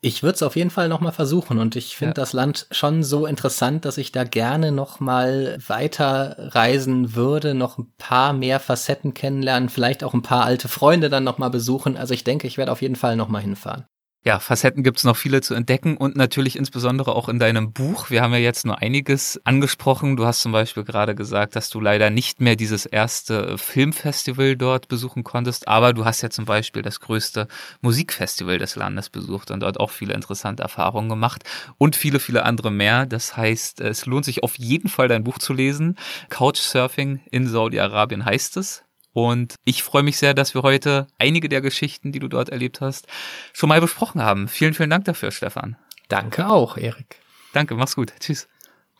Ich würde es auf jeden Fall nochmal versuchen und ich finde ja. das Land schon so interessant, dass ich da gerne nochmal weiter reisen würde, noch ein paar mehr Facetten kennenlernen, vielleicht auch ein paar alte Freunde dann nochmal besuchen. Also ich denke, ich werde auf jeden Fall nochmal hinfahren ja, Facetten gibt es noch viele zu entdecken und natürlich insbesondere auch in deinem Buch. Wir haben ja jetzt nur einiges angesprochen. Du hast zum Beispiel gerade gesagt, dass du leider nicht mehr dieses erste Filmfestival dort besuchen konntest, aber du hast ja zum Beispiel das größte Musikfestival des Landes besucht und dort auch viele interessante Erfahrungen gemacht und viele, viele andere mehr. Das heißt, es lohnt sich auf jeden Fall dein Buch zu lesen. Couchsurfing in Saudi-Arabien heißt es. Und ich freue mich sehr, dass wir heute einige der Geschichten, die du dort erlebt hast, schon mal besprochen haben. Vielen, vielen Dank dafür, Stefan. Danke auch, Erik. Danke, mach's gut. Tschüss.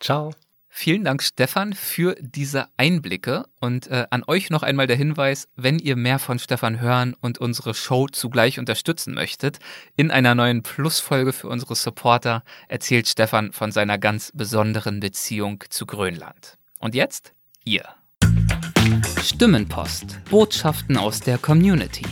Ciao. Vielen Dank, Stefan, für diese Einblicke und äh, an euch noch einmal der Hinweis, wenn ihr mehr von Stefan hören und unsere Show zugleich unterstützen möchtet, in einer neuen Plus-Folge für unsere Supporter erzählt Stefan von seiner ganz besonderen Beziehung zu Grönland. Und jetzt ihr. Stimmenpost. Botschaften aus der Community.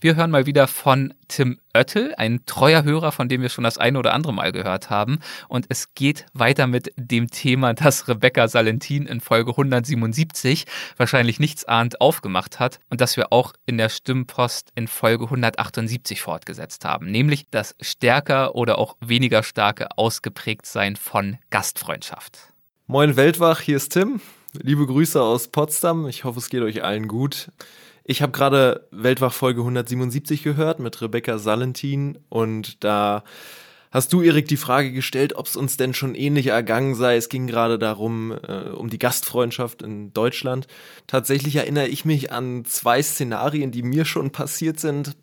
Wir hören mal wieder von Tim Oettel, ein treuer Hörer, von dem wir schon das eine oder andere Mal gehört haben. Und es geht weiter mit dem Thema, das Rebecca Salentin in Folge 177 wahrscheinlich nichtsahnd aufgemacht hat und das wir auch in der Stimmpost in Folge 178 fortgesetzt haben, nämlich das stärker oder auch weniger starke Ausgeprägtsein von Gastfreundschaft. Moin Weltwach, hier ist Tim. Liebe Grüße aus Potsdam. Ich hoffe, es geht euch allen gut. Ich habe gerade Weltwach Folge 177 gehört mit Rebecca Salentin und da hast du, Erik, die Frage gestellt, ob es uns denn schon ähnlich ergangen sei. Es ging gerade darum, äh, um die Gastfreundschaft in Deutschland. Tatsächlich erinnere ich mich an zwei Szenarien, die mir schon passiert sind.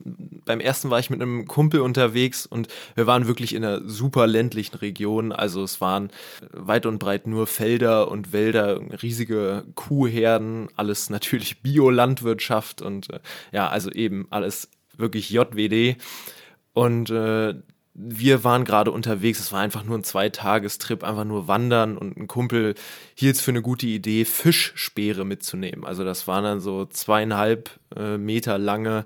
Beim ersten war ich mit einem Kumpel unterwegs und wir waren wirklich in einer super ländlichen Region. Also es waren weit und breit nur Felder und Wälder, riesige Kuhherden, alles natürlich Biolandwirtschaft und äh, ja, also eben alles wirklich JWD. Und äh, wir waren gerade unterwegs, es war einfach nur ein Zweitagestrip, einfach nur wandern und ein Kumpel hielt es für eine gute Idee, Fischspeere mitzunehmen. Also das waren dann so zweieinhalb äh, Meter lange,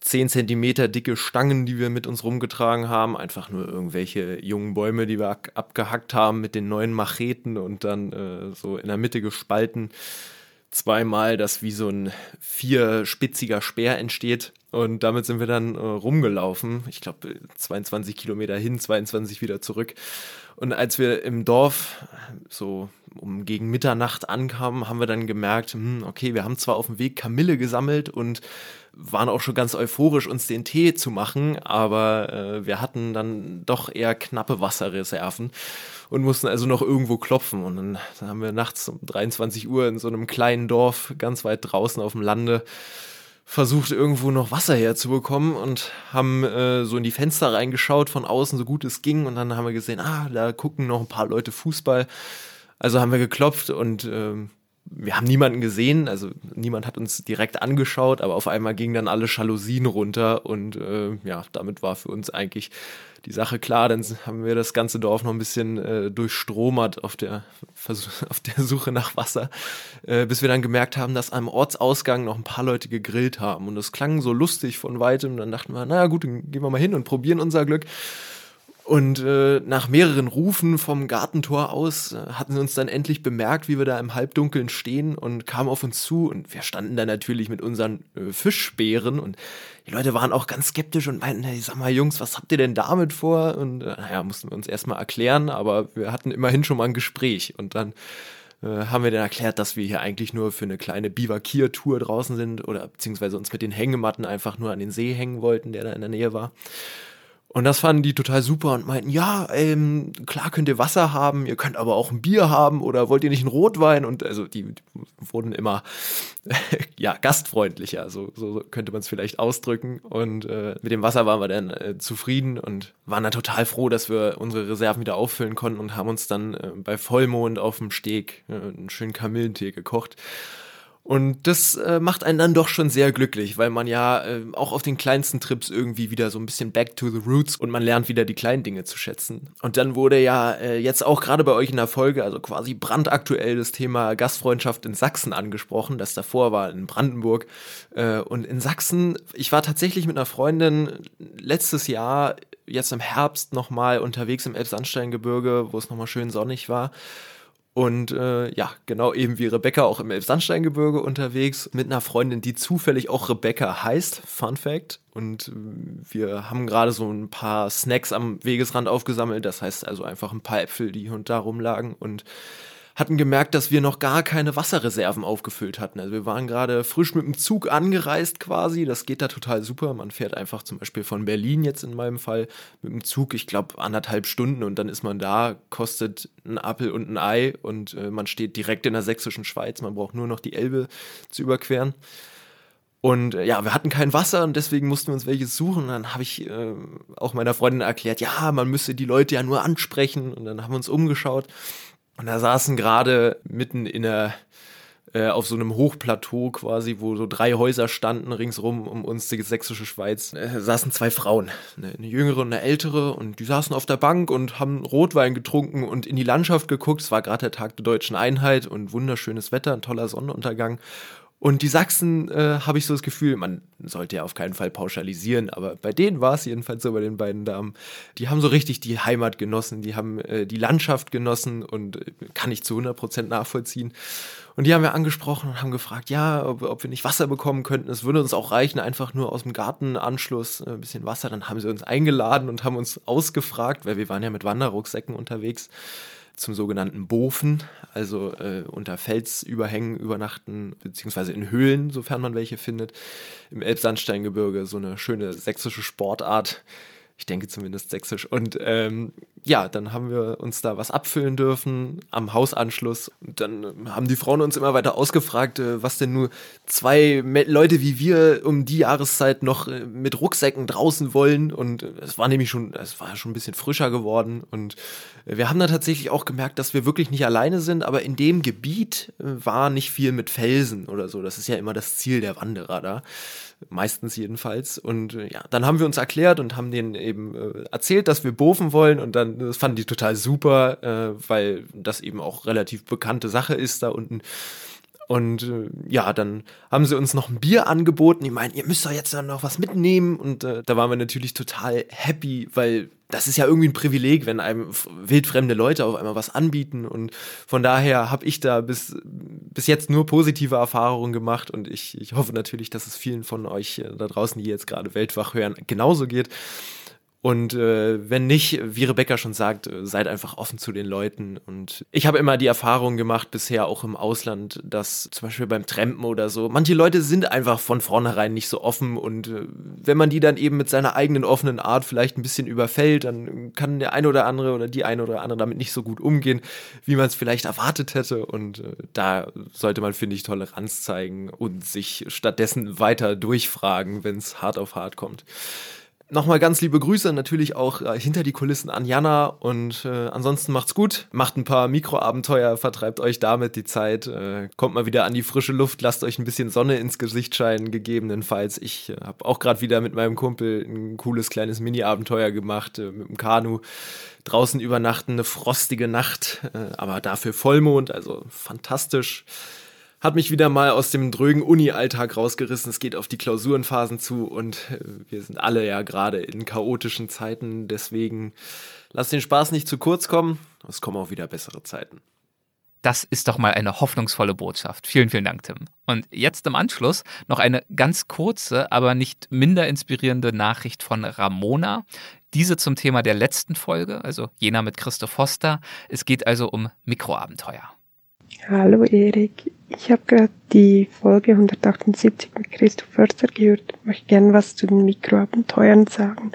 zehn Zentimeter dicke Stangen, die wir mit uns rumgetragen haben. Einfach nur irgendwelche jungen Bäume, die wir abgehackt haben mit den neuen Macheten und dann äh, so in der Mitte gespalten zweimal, dass wie so ein vierspitziger Speer entsteht. Und damit sind wir dann äh, rumgelaufen. Ich glaube, 22 Kilometer hin, 22 wieder zurück. Und als wir im Dorf so um gegen Mitternacht ankamen, haben wir dann gemerkt, hm, okay, wir haben zwar auf dem Weg Kamille gesammelt und waren auch schon ganz euphorisch, uns den Tee zu machen, aber äh, wir hatten dann doch eher knappe Wasserreserven und mussten also noch irgendwo klopfen. Und dann, dann haben wir nachts um 23 Uhr in so einem kleinen Dorf ganz weit draußen auf dem Lande versucht, irgendwo noch Wasser herzubekommen und haben äh, so in die Fenster reingeschaut von außen, so gut es ging. Und dann haben wir gesehen, ah, da gucken noch ein paar Leute Fußball. Also haben wir geklopft und ähm, wir haben niemanden gesehen, also niemand hat uns direkt angeschaut, aber auf einmal gingen dann alle Jalousien runter und äh, ja, damit war für uns eigentlich die Sache klar. Dann haben wir das ganze Dorf noch ein bisschen äh, durchstromert auf der, auf der Suche nach Wasser, äh, bis wir dann gemerkt haben, dass am Ortsausgang noch ein paar Leute gegrillt haben und das klang so lustig von weitem. Dann dachten wir, naja gut, dann gehen wir mal hin und probieren unser Glück. Und äh, nach mehreren Rufen vom Gartentor aus äh, hatten sie uns dann endlich bemerkt, wie wir da im Halbdunkeln stehen und kamen auf uns zu. Und wir standen da natürlich mit unseren äh, Fischspeeren. Und die Leute waren auch ganz skeptisch und meinten, hey, sag mal, Jungs, was habt ihr denn damit vor? Und äh, naja, mussten wir uns erstmal erklären, aber wir hatten immerhin schon mal ein Gespräch. Und dann äh, haben wir dann erklärt, dass wir hier eigentlich nur für eine kleine Biwakiertour draußen sind oder beziehungsweise uns mit den Hängematten einfach nur an den See hängen wollten, der da in der Nähe war. Und das fanden die total super und meinten, ja, ähm, klar könnt ihr Wasser haben, ihr könnt aber auch ein Bier haben oder wollt ihr nicht einen Rotwein? Und also die, die wurden immer ja gastfreundlicher, so, so könnte man es vielleicht ausdrücken. Und äh, mit dem Wasser waren wir dann äh, zufrieden und waren dann total froh, dass wir unsere Reserven wieder auffüllen konnten und haben uns dann äh, bei Vollmond auf dem Steg äh, einen schönen Kamillentee gekocht. Und das äh, macht einen dann doch schon sehr glücklich, weil man ja äh, auch auf den kleinsten Trips irgendwie wieder so ein bisschen back to the roots und man lernt wieder die kleinen Dinge zu schätzen. Und dann wurde ja äh, jetzt auch gerade bei euch in der Folge, also quasi brandaktuell das Thema Gastfreundschaft in Sachsen angesprochen. Das davor war in Brandenburg. Äh, und in Sachsen, ich war tatsächlich mit einer Freundin letztes Jahr, jetzt im Herbst nochmal unterwegs im Elbsandsteingebirge, wo es nochmal schön sonnig war. Und äh, ja, genau eben wie Rebecca auch im Elbsandsteingebirge unterwegs mit einer Freundin, die zufällig auch Rebecca heißt. Fun Fact. Und äh, wir haben gerade so ein paar Snacks am Wegesrand aufgesammelt. Das heißt also einfach ein paar Äpfel, die hier und da rumlagen. Und hatten gemerkt, dass wir noch gar keine Wasserreserven aufgefüllt hatten. Also wir waren gerade frisch mit dem Zug angereist quasi. Das geht da total super. Man fährt einfach zum Beispiel von Berlin jetzt in meinem Fall mit dem Zug, ich glaube, anderthalb Stunden und dann ist man da, kostet ein Apfel und ein Ei und äh, man steht direkt in der sächsischen Schweiz. Man braucht nur noch die Elbe zu überqueren. Und äh, ja, wir hatten kein Wasser und deswegen mussten wir uns welches suchen. Und dann habe ich äh, auch meiner Freundin erklärt, ja, man müsse die Leute ja nur ansprechen. Und dann haben wir uns umgeschaut und da saßen gerade mitten in der, äh, auf so einem Hochplateau quasi, wo so drei Häuser standen ringsrum um uns, die sächsische Schweiz, äh, saßen zwei Frauen, eine, eine, jüngere und eine ältere, und die saßen auf der Bank und haben Rotwein getrunken und in die Landschaft geguckt. Es war gerade der Tag der deutschen Einheit und wunderschönes Wetter, ein toller Sonnenuntergang. Und die Sachsen äh, habe ich so das Gefühl, man sollte ja auf keinen Fall pauschalisieren, aber bei denen war es jedenfalls so bei den beiden Damen. Die haben so richtig die Heimat genossen, die haben äh, die Landschaft genossen und äh, kann ich zu 100% nachvollziehen. Und die haben wir angesprochen und haben gefragt, ja, ob, ob, wir nicht Wasser bekommen könnten. Es würde uns auch reichen, einfach nur aus dem Gartenanschluss äh, ein bisschen Wasser. Dann haben sie uns eingeladen und haben uns ausgefragt, weil wir waren ja mit Wanderrucksäcken unterwegs zum sogenannten Bofen, also äh, unter Felsüberhängen übernachten, beziehungsweise in Höhlen, sofern man welche findet, im Elbsandsteingebirge, so eine schöne sächsische Sportart. Ich denke zumindest sächsisch. Und ähm, ja, dann haben wir uns da was abfüllen dürfen am Hausanschluss. Und dann haben die Frauen uns immer weiter ausgefragt, äh, was denn nur zwei Leute wie wir um die Jahreszeit noch äh, mit Rucksäcken draußen wollen. Und es war nämlich schon, es war schon ein bisschen frischer geworden. Und wir haben dann tatsächlich auch gemerkt, dass wir wirklich nicht alleine sind, aber in dem Gebiet war nicht viel mit Felsen oder so. Das ist ja immer das Ziel der Wanderer da meistens jedenfalls. Und äh, ja, dann haben wir uns erklärt und haben denen eben äh, erzählt, dass wir bofen wollen und dann, das fanden die total super, äh, weil das eben auch relativ bekannte Sache ist da unten. Und äh, ja, dann haben sie uns noch ein Bier angeboten. Die meinen, ihr müsst doch jetzt dann noch was mitnehmen. Und äh, da waren wir natürlich total happy, weil das ist ja irgendwie ein Privileg, wenn einem wildfremde Leute auf einmal was anbieten. Und von daher habe ich da bis, bis jetzt nur positive Erfahrungen gemacht. Und ich, ich hoffe natürlich, dass es vielen von euch äh, da draußen, die jetzt gerade Weltwach hören, genauso geht. Und äh, wenn nicht, wie Rebecca schon sagt, äh, seid einfach offen zu den Leuten. Und ich habe immer die Erfahrung gemacht, bisher auch im Ausland, dass zum Beispiel beim Trampen oder so, manche Leute sind einfach von vornherein nicht so offen. Und äh, wenn man die dann eben mit seiner eigenen offenen Art vielleicht ein bisschen überfällt, dann kann der eine oder andere oder die eine oder andere damit nicht so gut umgehen, wie man es vielleicht erwartet hätte. Und äh, da sollte man, finde ich, Toleranz zeigen und sich stattdessen weiter durchfragen, wenn es hart auf hart kommt. Nochmal ganz liebe Grüße natürlich auch äh, hinter die Kulissen an Jana und äh, ansonsten macht's gut, macht ein paar Mikroabenteuer, vertreibt euch damit die Zeit, äh, kommt mal wieder an die frische Luft, lasst euch ein bisschen Sonne ins Gesicht scheinen, gegebenenfalls. Ich äh, habe auch gerade wieder mit meinem Kumpel ein cooles kleines Mini-Abenteuer gemacht äh, mit dem Kanu. Draußen übernachten, eine frostige Nacht, äh, aber dafür Vollmond, also fantastisch hat mich wieder mal aus dem drögen Uni-Alltag rausgerissen. Es geht auf die Klausurenphasen zu und äh, wir sind alle ja gerade in chaotischen Zeiten. Deswegen lasst den Spaß nicht zu kurz kommen. Es kommen auch wieder bessere Zeiten. Das ist doch mal eine hoffnungsvolle Botschaft. Vielen, vielen Dank, Tim. Und jetzt im Anschluss noch eine ganz kurze, aber nicht minder inspirierende Nachricht von Ramona. Diese zum Thema der letzten Folge, also jener mit Christoph Foster. Es geht also um Mikroabenteuer. Hallo Erik, ich habe gerade die Folge 178 mit Christoph Förster gehört. Ich möchte gerne was zu den Mikroabenteuern sagen.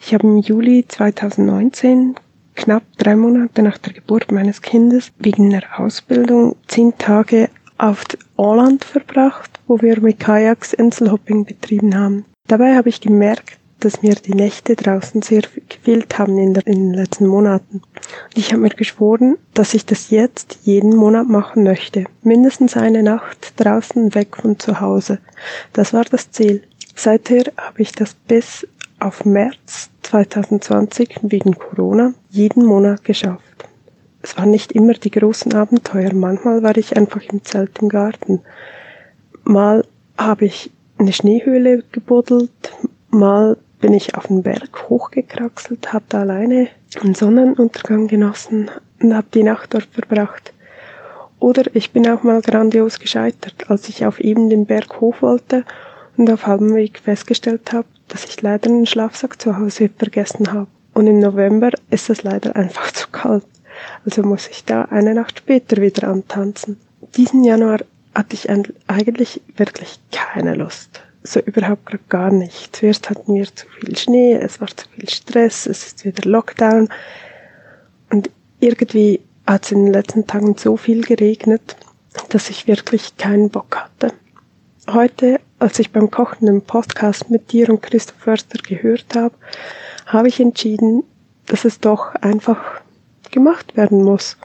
Ich habe im Juli 2019, knapp drei Monate nach der Geburt meines Kindes, wegen einer Ausbildung zehn Tage auf Åland verbracht, wo wir mit Kajaks Inselhopping betrieben haben. Dabei habe ich gemerkt, dass mir die Nächte draußen sehr gefehlt haben in, der, in den letzten Monaten. Und ich habe mir geschworen, dass ich das jetzt jeden Monat machen möchte. Mindestens eine Nacht draußen weg von zu Hause. Das war das Ziel. Seither habe ich das bis auf März 2020 wegen Corona jeden Monat geschafft. Es waren nicht immer die großen Abenteuer. Manchmal war ich einfach im Zelt im Garten. Mal habe ich eine Schneehöhle gebuddelt, mal bin ich auf den Berg hochgekraxelt, habe da alleine einen Sonnenuntergang genossen und habe die Nacht dort verbracht. Oder ich bin auch mal grandios gescheitert, als ich auf eben den Berg hoch wollte und auf halbem Weg festgestellt habe, dass ich leider einen Schlafsack zu Hause vergessen habe. Und im November ist es leider einfach zu kalt. Also muss ich da eine Nacht später wieder antanzen. Diesen Januar hatte ich eigentlich wirklich keine Lust. So überhaupt gar nicht. Zuerst hatten wir zu viel Schnee, es war zu viel Stress, es ist wieder Lockdown. Und irgendwie hat es in den letzten Tagen so viel geregnet, dass ich wirklich keinen Bock hatte. Heute, als ich beim Kochen den Podcast mit dir und Christoph Förster gehört habe, habe ich entschieden, dass es doch einfach gemacht werden muss.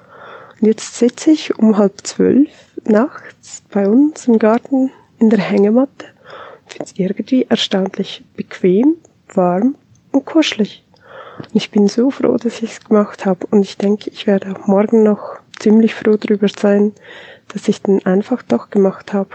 Und jetzt sitze ich um halb zwölf nachts bei uns im Garten in der Hängematte finde es irgendwie erstaunlich bequem, warm und kuschelig. Und ich bin so froh, dass ich es gemacht habe und ich denke, ich werde auch morgen noch ziemlich froh darüber sein, dass ich den einfach doch gemacht habe.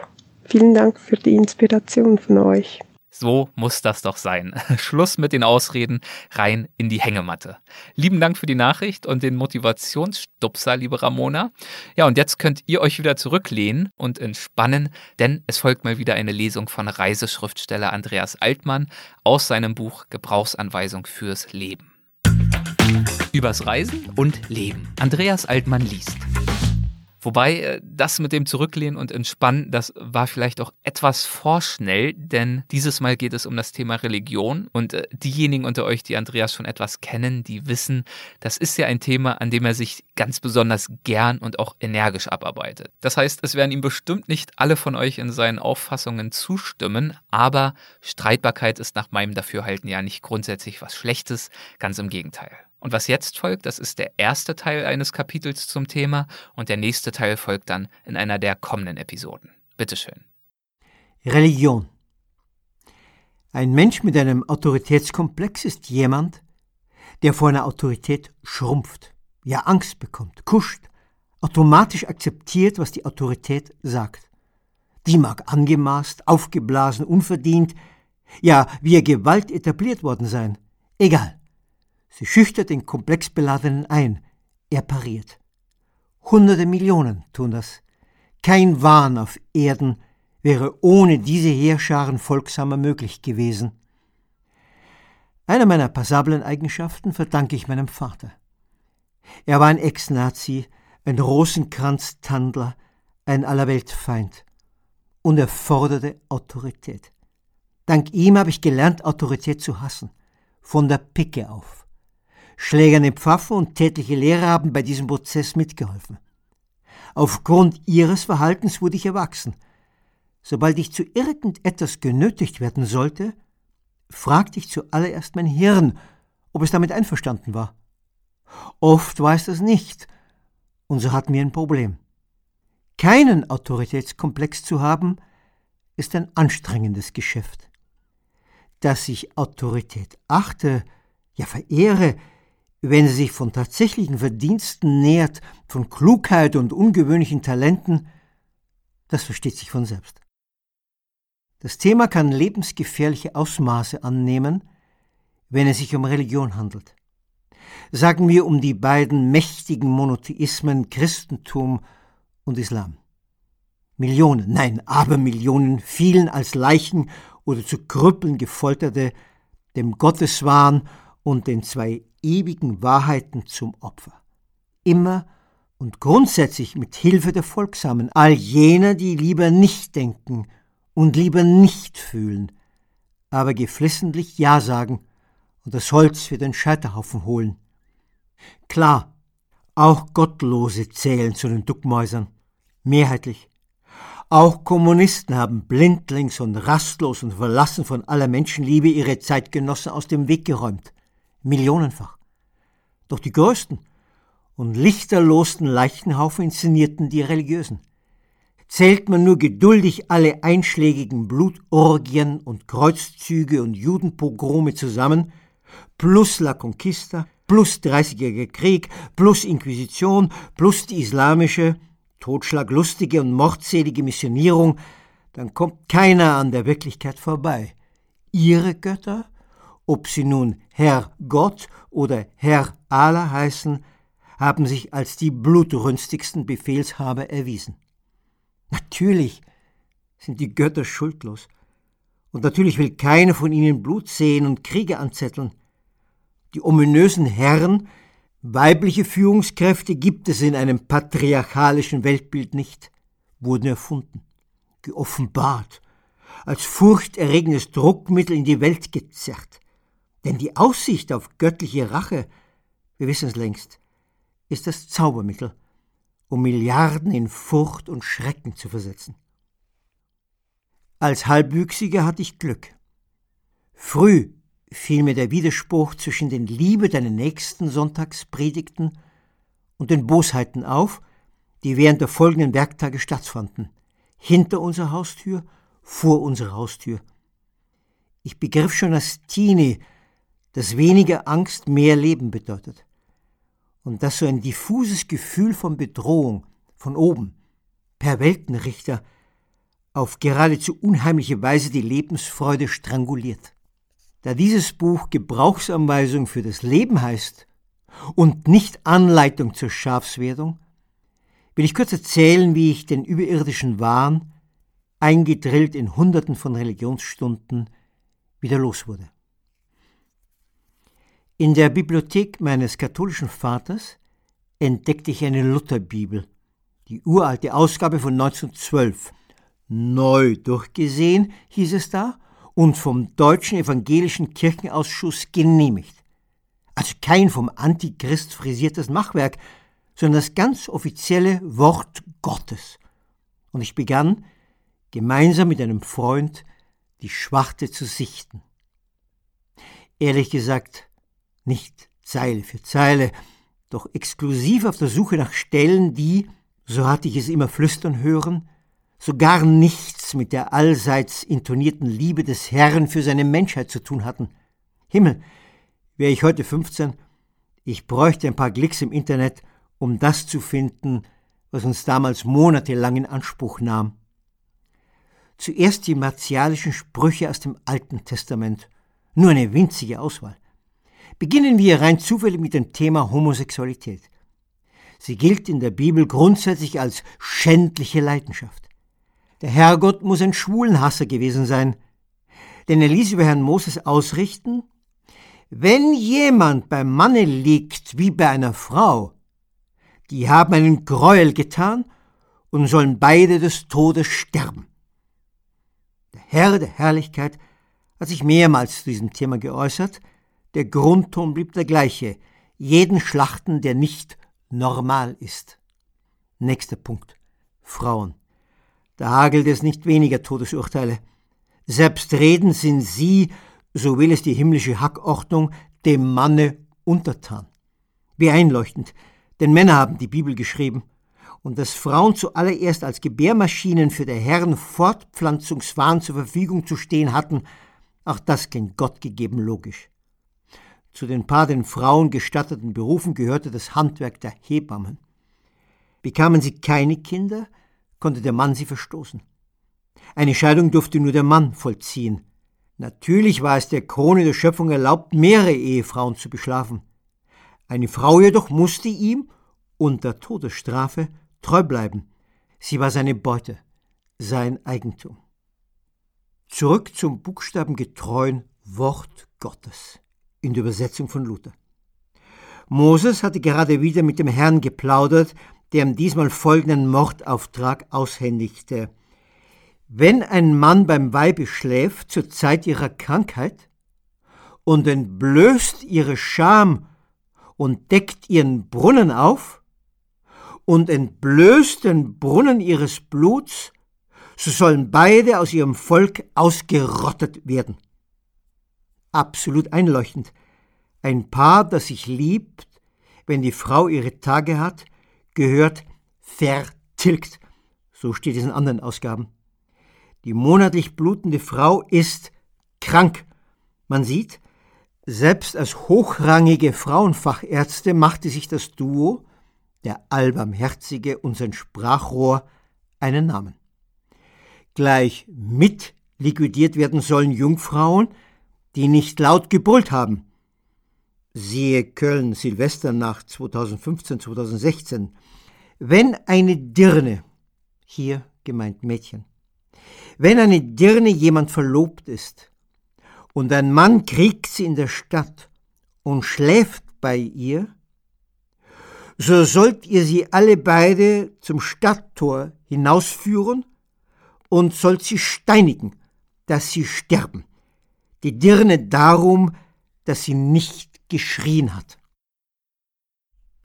Vielen Dank für die Inspiration von euch. So muss das doch sein. Schluss mit den Ausreden, rein in die Hängematte. Lieben Dank für die Nachricht und den Motivationsstupser, liebe Ramona. Ja, und jetzt könnt ihr euch wieder zurücklehnen und entspannen, denn es folgt mal wieder eine Lesung von Reiseschriftsteller Andreas Altmann aus seinem Buch Gebrauchsanweisung fürs Leben. Übers Reisen und Leben. Andreas Altmann liest. Wobei äh, das mit dem Zurücklehnen und Entspannen, das war vielleicht auch etwas vorschnell, denn dieses Mal geht es um das Thema Religion und äh, diejenigen unter euch, die Andreas schon etwas kennen, die wissen, das ist ja ein Thema, an dem er sich ganz besonders gern und auch energisch abarbeitet. Das heißt, es werden ihm bestimmt nicht alle von euch in seinen Auffassungen zustimmen, aber Streitbarkeit ist nach meinem Dafürhalten ja nicht grundsätzlich was Schlechtes, ganz im Gegenteil. Und was jetzt folgt, das ist der erste Teil eines Kapitels zum Thema und der nächste Teil folgt dann in einer der kommenden Episoden. Bitteschön. Religion. Ein Mensch mit einem Autoritätskomplex ist jemand, der vor einer Autorität schrumpft, ja Angst bekommt, kuscht, automatisch akzeptiert, was die Autorität sagt. Die mag angemaßt, aufgeblasen, unverdient, ja via Gewalt etabliert worden sein. Egal. Sie schüchtert den Komplexbeladenen ein. Er pariert. Hunderte Millionen tun das. Kein Wahn auf Erden wäre ohne diese Heerscharen folgsamer möglich gewesen. Eine meiner passablen Eigenschaften verdanke ich meinem Vater. Er war ein Ex-Nazi, ein Rosenkranz-Tandler, ein Allerweltfeind. Und er forderte Autorität. Dank ihm habe ich gelernt, Autorität zu hassen. Von der Picke auf. Schlägerne Pfaffen und tätliche Lehrer haben bei diesem Prozess mitgeholfen. Aufgrund ihres Verhaltens wurde ich erwachsen. Sobald ich zu irgendetwas genötigt werden sollte, fragte ich zuallererst mein Hirn, ob es damit einverstanden war. Oft war es das nicht, und so hatten wir ein Problem. Keinen Autoritätskomplex zu haben, ist ein anstrengendes Geschäft. Dass ich Autorität achte, ja verehre, wenn sie sich von tatsächlichen Verdiensten nährt, von Klugheit und ungewöhnlichen Talenten, das versteht sich von selbst. Das Thema kann lebensgefährliche Ausmaße annehmen, wenn es sich um Religion handelt. Sagen wir um die beiden mächtigen Monotheismen Christentum und Islam. Millionen, nein, Abermillionen fielen als Leichen oder zu Krüppeln gefolterte dem Gotteswahn und den zwei ewigen Wahrheiten zum Opfer. Immer und grundsätzlich mit Hilfe der Folgsamen, all jener, die lieber nicht denken und lieber nicht fühlen, aber geflissentlich Ja sagen und das Holz für den Scheiterhaufen holen. Klar, auch Gottlose zählen zu den Duckmäusern, mehrheitlich. Auch Kommunisten haben blindlings und rastlos und verlassen von aller Menschenliebe ihre Zeitgenossen aus dem Weg geräumt. Millionenfach. Doch die größten und lichterlosten Leichenhaufen inszenierten die Religiösen. Zählt man nur geduldig alle einschlägigen Blutorgien und Kreuzzüge und Judenpogrome zusammen, plus La Conquista, plus Dreißigjähriger Krieg, plus Inquisition, plus die islamische, totschlaglustige und mordselige Missionierung, dann kommt keiner an der Wirklichkeit vorbei. Ihre Götter, ob sie nun Herr Gott oder Herr Allah heißen, haben sich als die blutrünstigsten Befehlshaber erwiesen. Natürlich sind die Götter schuldlos, und natürlich will keiner von ihnen Blut sehen und Kriege anzetteln. Die ominösen Herren, weibliche Führungskräfte gibt es in einem patriarchalischen Weltbild nicht, wurden erfunden, geoffenbart, als furchterregendes Druckmittel in die Welt gezerrt. Denn die Aussicht auf göttliche Rache, wir wissen es längst, ist das Zaubermittel, um Milliarden in Furcht und Schrecken zu versetzen. Als Halbwüchsiger hatte ich Glück. Früh fiel mir der Widerspruch zwischen den Liebe deiner Nächsten Sonntagspredigten und den Bosheiten auf, die während der folgenden Werktage stattfanden. Hinter unserer Haustür, vor unserer Haustür. Ich begriff schon als Teenie, dass weniger Angst mehr Leben bedeutet. Und dass so ein diffuses Gefühl von Bedrohung von oben, per Weltenrichter, auf geradezu unheimliche Weise die Lebensfreude stranguliert. Da dieses Buch Gebrauchsanweisung für das Leben heißt und nicht Anleitung zur Schafswerdung, will ich kurz erzählen, wie ich den überirdischen Wahn, eingedrillt in Hunderten von Religionsstunden, wieder los wurde. In der Bibliothek meines katholischen Vaters entdeckte ich eine Lutherbibel, die uralte Ausgabe von 1912. Neu durchgesehen hieß es da und vom Deutschen Evangelischen Kirchenausschuss genehmigt. Also kein vom Antichrist frisiertes Machwerk, sondern das ganz offizielle Wort Gottes. Und ich begann, gemeinsam mit einem Freund, die Schwarte zu sichten. Ehrlich gesagt, nicht Zeile für Zeile, doch exklusiv auf der Suche nach Stellen, die, so hatte ich es immer flüstern hören, so gar nichts mit der allseits intonierten Liebe des Herrn für seine Menschheit zu tun hatten. Himmel, wäre ich heute 15, ich bräuchte ein paar Klicks im Internet, um das zu finden, was uns damals monatelang in Anspruch nahm. Zuerst die martialischen Sprüche aus dem Alten Testament, nur eine winzige Auswahl. Beginnen wir rein zufällig mit dem Thema Homosexualität. Sie gilt in der Bibel grundsätzlich als schändliche Leidenschaft. Der Herrgott muss ein Schwulenhasser gewesen sein, denn er ließ über Herrn Moses ausrichten, wenn jemand beim Manne liegt wie bei einer Frau, die haben einen Gräuel getan und sollen beide des Todes sterben. Der Herr der Herrlichkeit hat sich mehrmals zu diesem Thema geäußert, der Grundton blieb der gleiche, jeden schlachten, der nicht normal ist. Nächster Punkt. Frauen. Da hagelt es nicht weniger Todesurteile. Selbstredend sind sie, so will es die himmlische Hackordnung, dem Manne untertan. Wie einleuchtend, denn Männer haben die Bibel geschrieben. Und dass Frauen zuallererst als Gebärmaschinen für der Herren Fortpflanzungswahn zur Verfügung zu stehen hatten, auch das klingt Gott gegeben logisch. Zu den paar den Frauen gestatteten Berufen gehörte das Handwerk der Hebammen. Bekamen sie keine Kinder, konnte der Mann sie verstoßen. Eine Scheidung durfte nur der Mann vollziehen. Natürlich war es der Krone der Schöpfung erlaubt, mehrere Ehefrauen zu beschlafen. Eine Frau jedoch musste ihm unter Todesstrafe treu bleiben. Sie war seine Beute, sein Eigentum. Zurück zum buchstabengetreuen Wort Gottes in der Übersetzung von Luther. Moses hatte gerade wieder mit dem Herrn geplaudert, der ihm diesmal folgenden Mordauftrag aushändigte. Wenn ein Mann beim Weibe schläft zur Zeit ihrer Krankheit und entblößt ihre Scham und deckt ihren Brunnen auf und entblößt den Brunnen ihres Bluts so sollen beide aus ihrem Volk ausgerottet werden. Absolut einleuchtend. Ein Paar, das sich liebt, wenn die Frau ihre Tage hat, gehört vertilgt. So steht es in anderen Ausgaben. Die monatlich blutende Frau ist krank. Man sieht, selbst als hochrangige Frauenfachärzte machte sich das Duo, der Allbarmherzige und sein Sprachrohr, einen Namen. Gleich mit liquidiert werden sollen Jungfrauen, die nicht laut gebrüllt haben. Siehe Köln Silvesternacht 2015, 2016. Wenn eine Dirne, hier gemeint Mädchen, wenn eine Dirne jemand verlobt ist und ein Mann kriegt sie in der Stadt und schläft bei ihr, so sollt ihr sie alle beide zum Stadttor hinausführen und sollt sie steinigen, dass sie sterben. Die Dirne darum, dass sie nicht geschrien hat.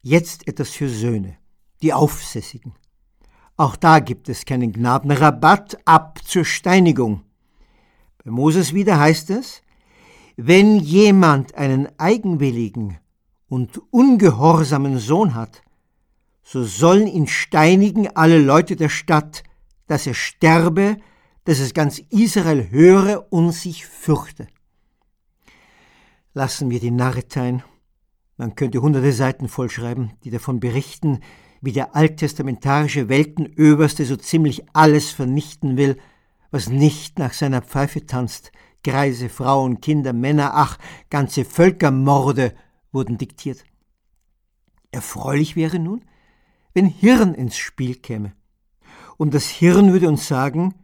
Jetzt etwas für Söhne, die Aufsässigen. Auch da gibt es keinen Gnadenrabatt ab zur Steinigung. Bei Moses wieder heißt es, wenn jemand einen eigenwilligen und ungehorsamen Sohn hat, so sollen ihn steinigen alle Leute der Stadt, dass er sterbe, dass es ganz Israel höre und sich fürchte. Lassen wir die Narretein. Man könnte hunderte Seiten vollschreiben, die davon berichten, wie der alttestamentarische Weltenöberste so ziemlich alles vernichten will, was nicht nach seiner Pfeife tanzt. Greise, Frauen, Kinder, Männer, ach, ganze Völkermorde wurden diktiert. Erfreulich wäre nun, wenn Hirn ins Spiel käme. Und das Hirn würde uns sagen,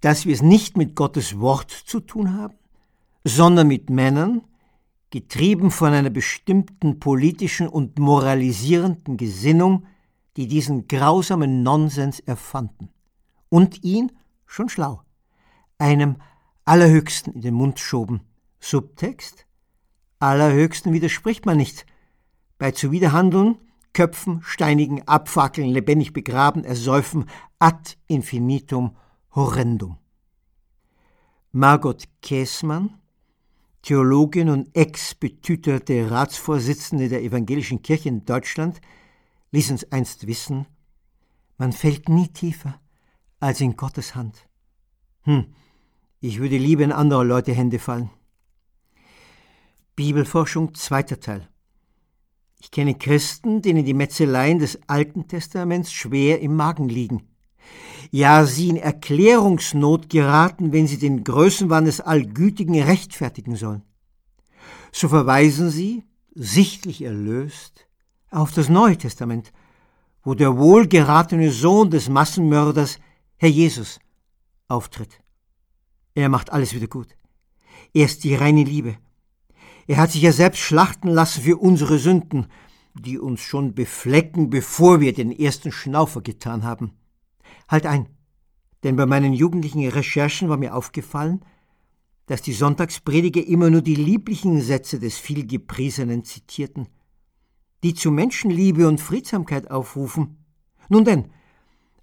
dass wir es nicht mit Gottes Wort zu tun haben, sondern mit Männern, getrieben von einer bestimmten politischen und moralisierenden Gesinnung, die diesen grausamen Nonsens erfanden und ihn, schon schlau, einem Allerhöchsten in den Mund schoben. Subtext? Allerhöchsten widerspricht man nicht. Bei Zuwiderhandeln, Köpfen, Steinigen, Abfackeln, lebendig begraben, ersäufen, ad infinitum horrendum. Margot Käßmann, Theologin und ex-betüterte Ratsvorsitzende der Evangelischen Kirche in Deutschland, ließ uns einst wissen, man fällt nie tiefer als in Gottes Hand. Hm, ich würde lieber in andere Leute Hände fallen. Bibelforschung, zweiter Teil. Ich kenne Christen, denen die Metzeleien des Alten Testaments schwer im Magen liegen. Ja, sie in Erklärungsnot geraten, wenn sie den Größenwahn des Allgütigen rechtfertigen sollen. So verweisen sie, sichtlich erlöst, auf das Neue Testament, wo der wohlgeratene Sohn des Massenmörders, Herr Jesus, auftritt. Er macht alles wieder gut. Er ist die reine Liebe. Er hat sich ja selbst schlachten lassen für unsere Sünden, die uns schon beflecken, bevor wir den ersten Schnaufer getan haben. Halt ein, denn bei meinen jugendlichen Recherchen war mir aufgefallen, dass die Sonntagsprediger immer nur die lieblichen Sätze des vielgepriesenen zitierten, die zu Menschenliebe und Friedsamkeit aufrufen. Nun denn,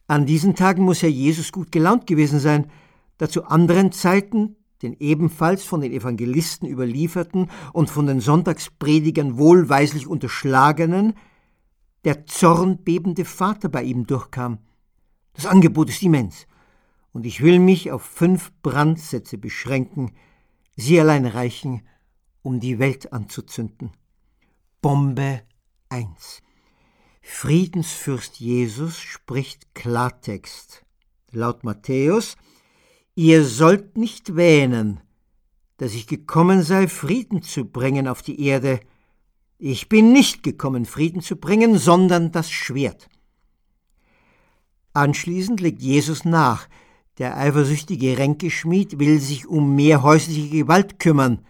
an diesen Tagen muss Herr Jesus gut gelaunt gewesen sein, da zu anderen Zeiten den ebenfalls von den Evangelisten überlieferten und von den Sonntagspredigern wohlweislich unterschlagenen, der zornbebende Vater bei ihm durchkam. Das Angebot ist immens, und ich will mich auf fünf Brandsätze beschränken, sie allein reichen, um die Welt anzuzünden. Bombe 1. Friedensfürst Jesus spricht Klartext. Laut Matthäus Ihr sollt nicht wähnen, dass ich gekommen sei, Frieden zu bringen auf die Erde. Ich bin nicht gekommen, Frieden zu bringen, sondern das Schwert. Anschließend legt Jesus nach, der eifersüchtige Ränkeschmied will sich um mehr häusliche Gewalt kümmern.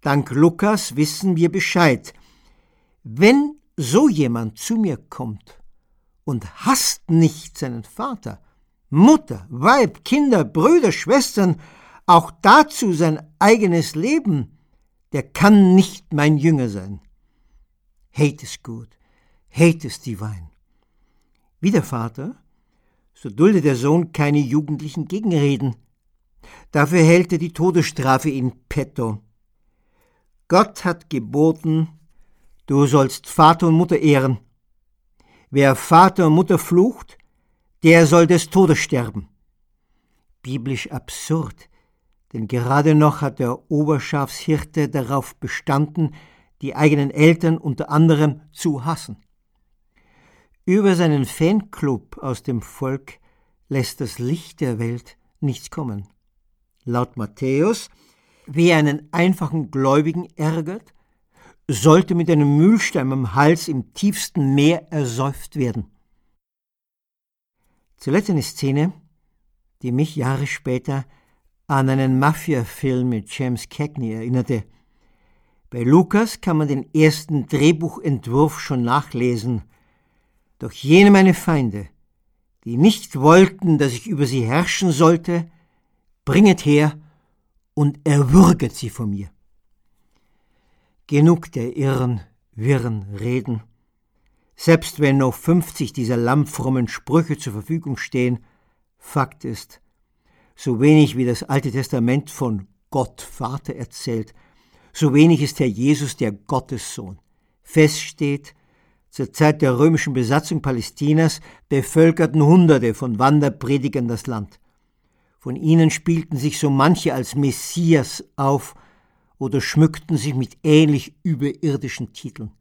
Dank Lukas wissen wir Bescheid. Wenn so jemand zu mir kommt und hasst nicht seinen Vater, Mutter, Weib, Kinder, Brüder, Schwestern, auch dazu sein eigenes Leben, der kann nicht mein Jünger sein. Hate is good, hate is divine. Wie der Vater, so dulde der Sohn keine jugendlichen Gegenreden. Dafür hält er die Todesstrafe in petto. Gott hat geboten, du sollst Vater und Mutter ehren. Wer Vater und Mutter flucht, der soll des Todes sterben. Biblisch absurd, denn gerade noch hat der Oberschafshirte darauf bestanden, die eigenen Eltern unter anderem zu hassen. Über seinen Fanclub aus dem Volk lässt das Licht der Welt nichts kommen. Laut Matthäus, wer einen einfachen Gläubigen ärgert, sollte mit einem Mühlstein am Hals im tiefsten Meer ersäuft werden. Zuletzt eine Szene, die mich Jahre später an einen Mafia-Film mit James Cagney erinnerte. Bei Lukas kann man den ersten Drehbuchentwurf schon nachlesen. Doch jene meine Feinde, die nicht wollten, dass ich über sie herrschen sollte, bringet her und erwürget sie von mir. Genug der irren, wirren Reden. Selbst wenn noch 50 dieser lammfrommen Sprüche zur Verfügung stehen, Fakt ist, so wenig wie das Alte Testament von Gott Vater erzählt, so wenig ist Herr Jesus der Gottessohn. Fest steht, zur Zeit der römischen Besatzung Palästinas bevölkerten Hunderte von Wanderpredigern das Land. Von ihnen spielten sich so manche als Messias auf oder schmückten sich mit ähnlich überirdischen Titeln.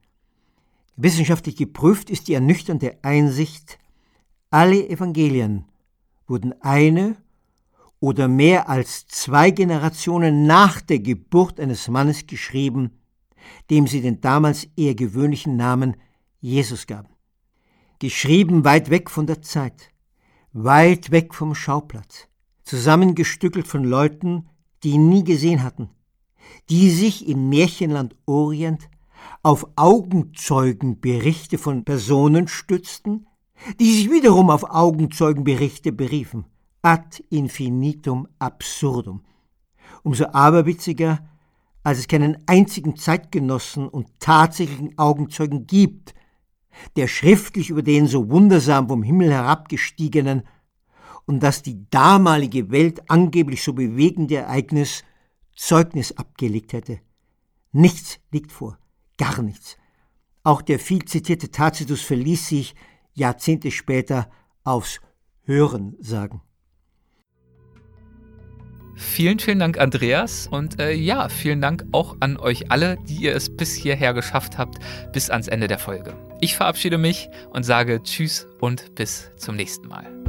Wissenschaftlich geprüft ist die ernüchternde Einsicht, alle Evangelien wurden eine oder mehr als zwei Generationen nach der Geburt eines Mannes geschrieben, dem sie den damals eher gewöhnlichen Namen Jesus gaben. Geschrieben weit weg von der Zeit, weit weg vom Schauplatz, zusammengestückelt von Leuten, die ihn nie gesehen hatten, die sich im Märchenland Orient auf Augenzeugenberichte von Personen stützten, die sich wiederum auf Augenzeugenberichte beriefen ad infinitum absurdum. Umso aberwitziger, als es keinen einzigen Zeitgenossen und tatsächlichen Augenzeugen gibt, der schriftlich über den so wundersam vom Himmel herabgestiegenen und das die damalige Welt angeblich so bewegende Ereignis Zeugnis abgelegt hätte. Nichts liegt vor, gar nichts. Auch der viel zitierte Tacitus verließ sich Jahrzehnte später aufs Hören sagen. Vielen, vielen Dank, Andreas. Und äh, ja, vielen Dank auch an euch alle, die ihr es bis hierher geschafft habt, bis ans Ende der Folge. Ich verabschiede mich und sage Tschüss und bis zum nächsten Mal.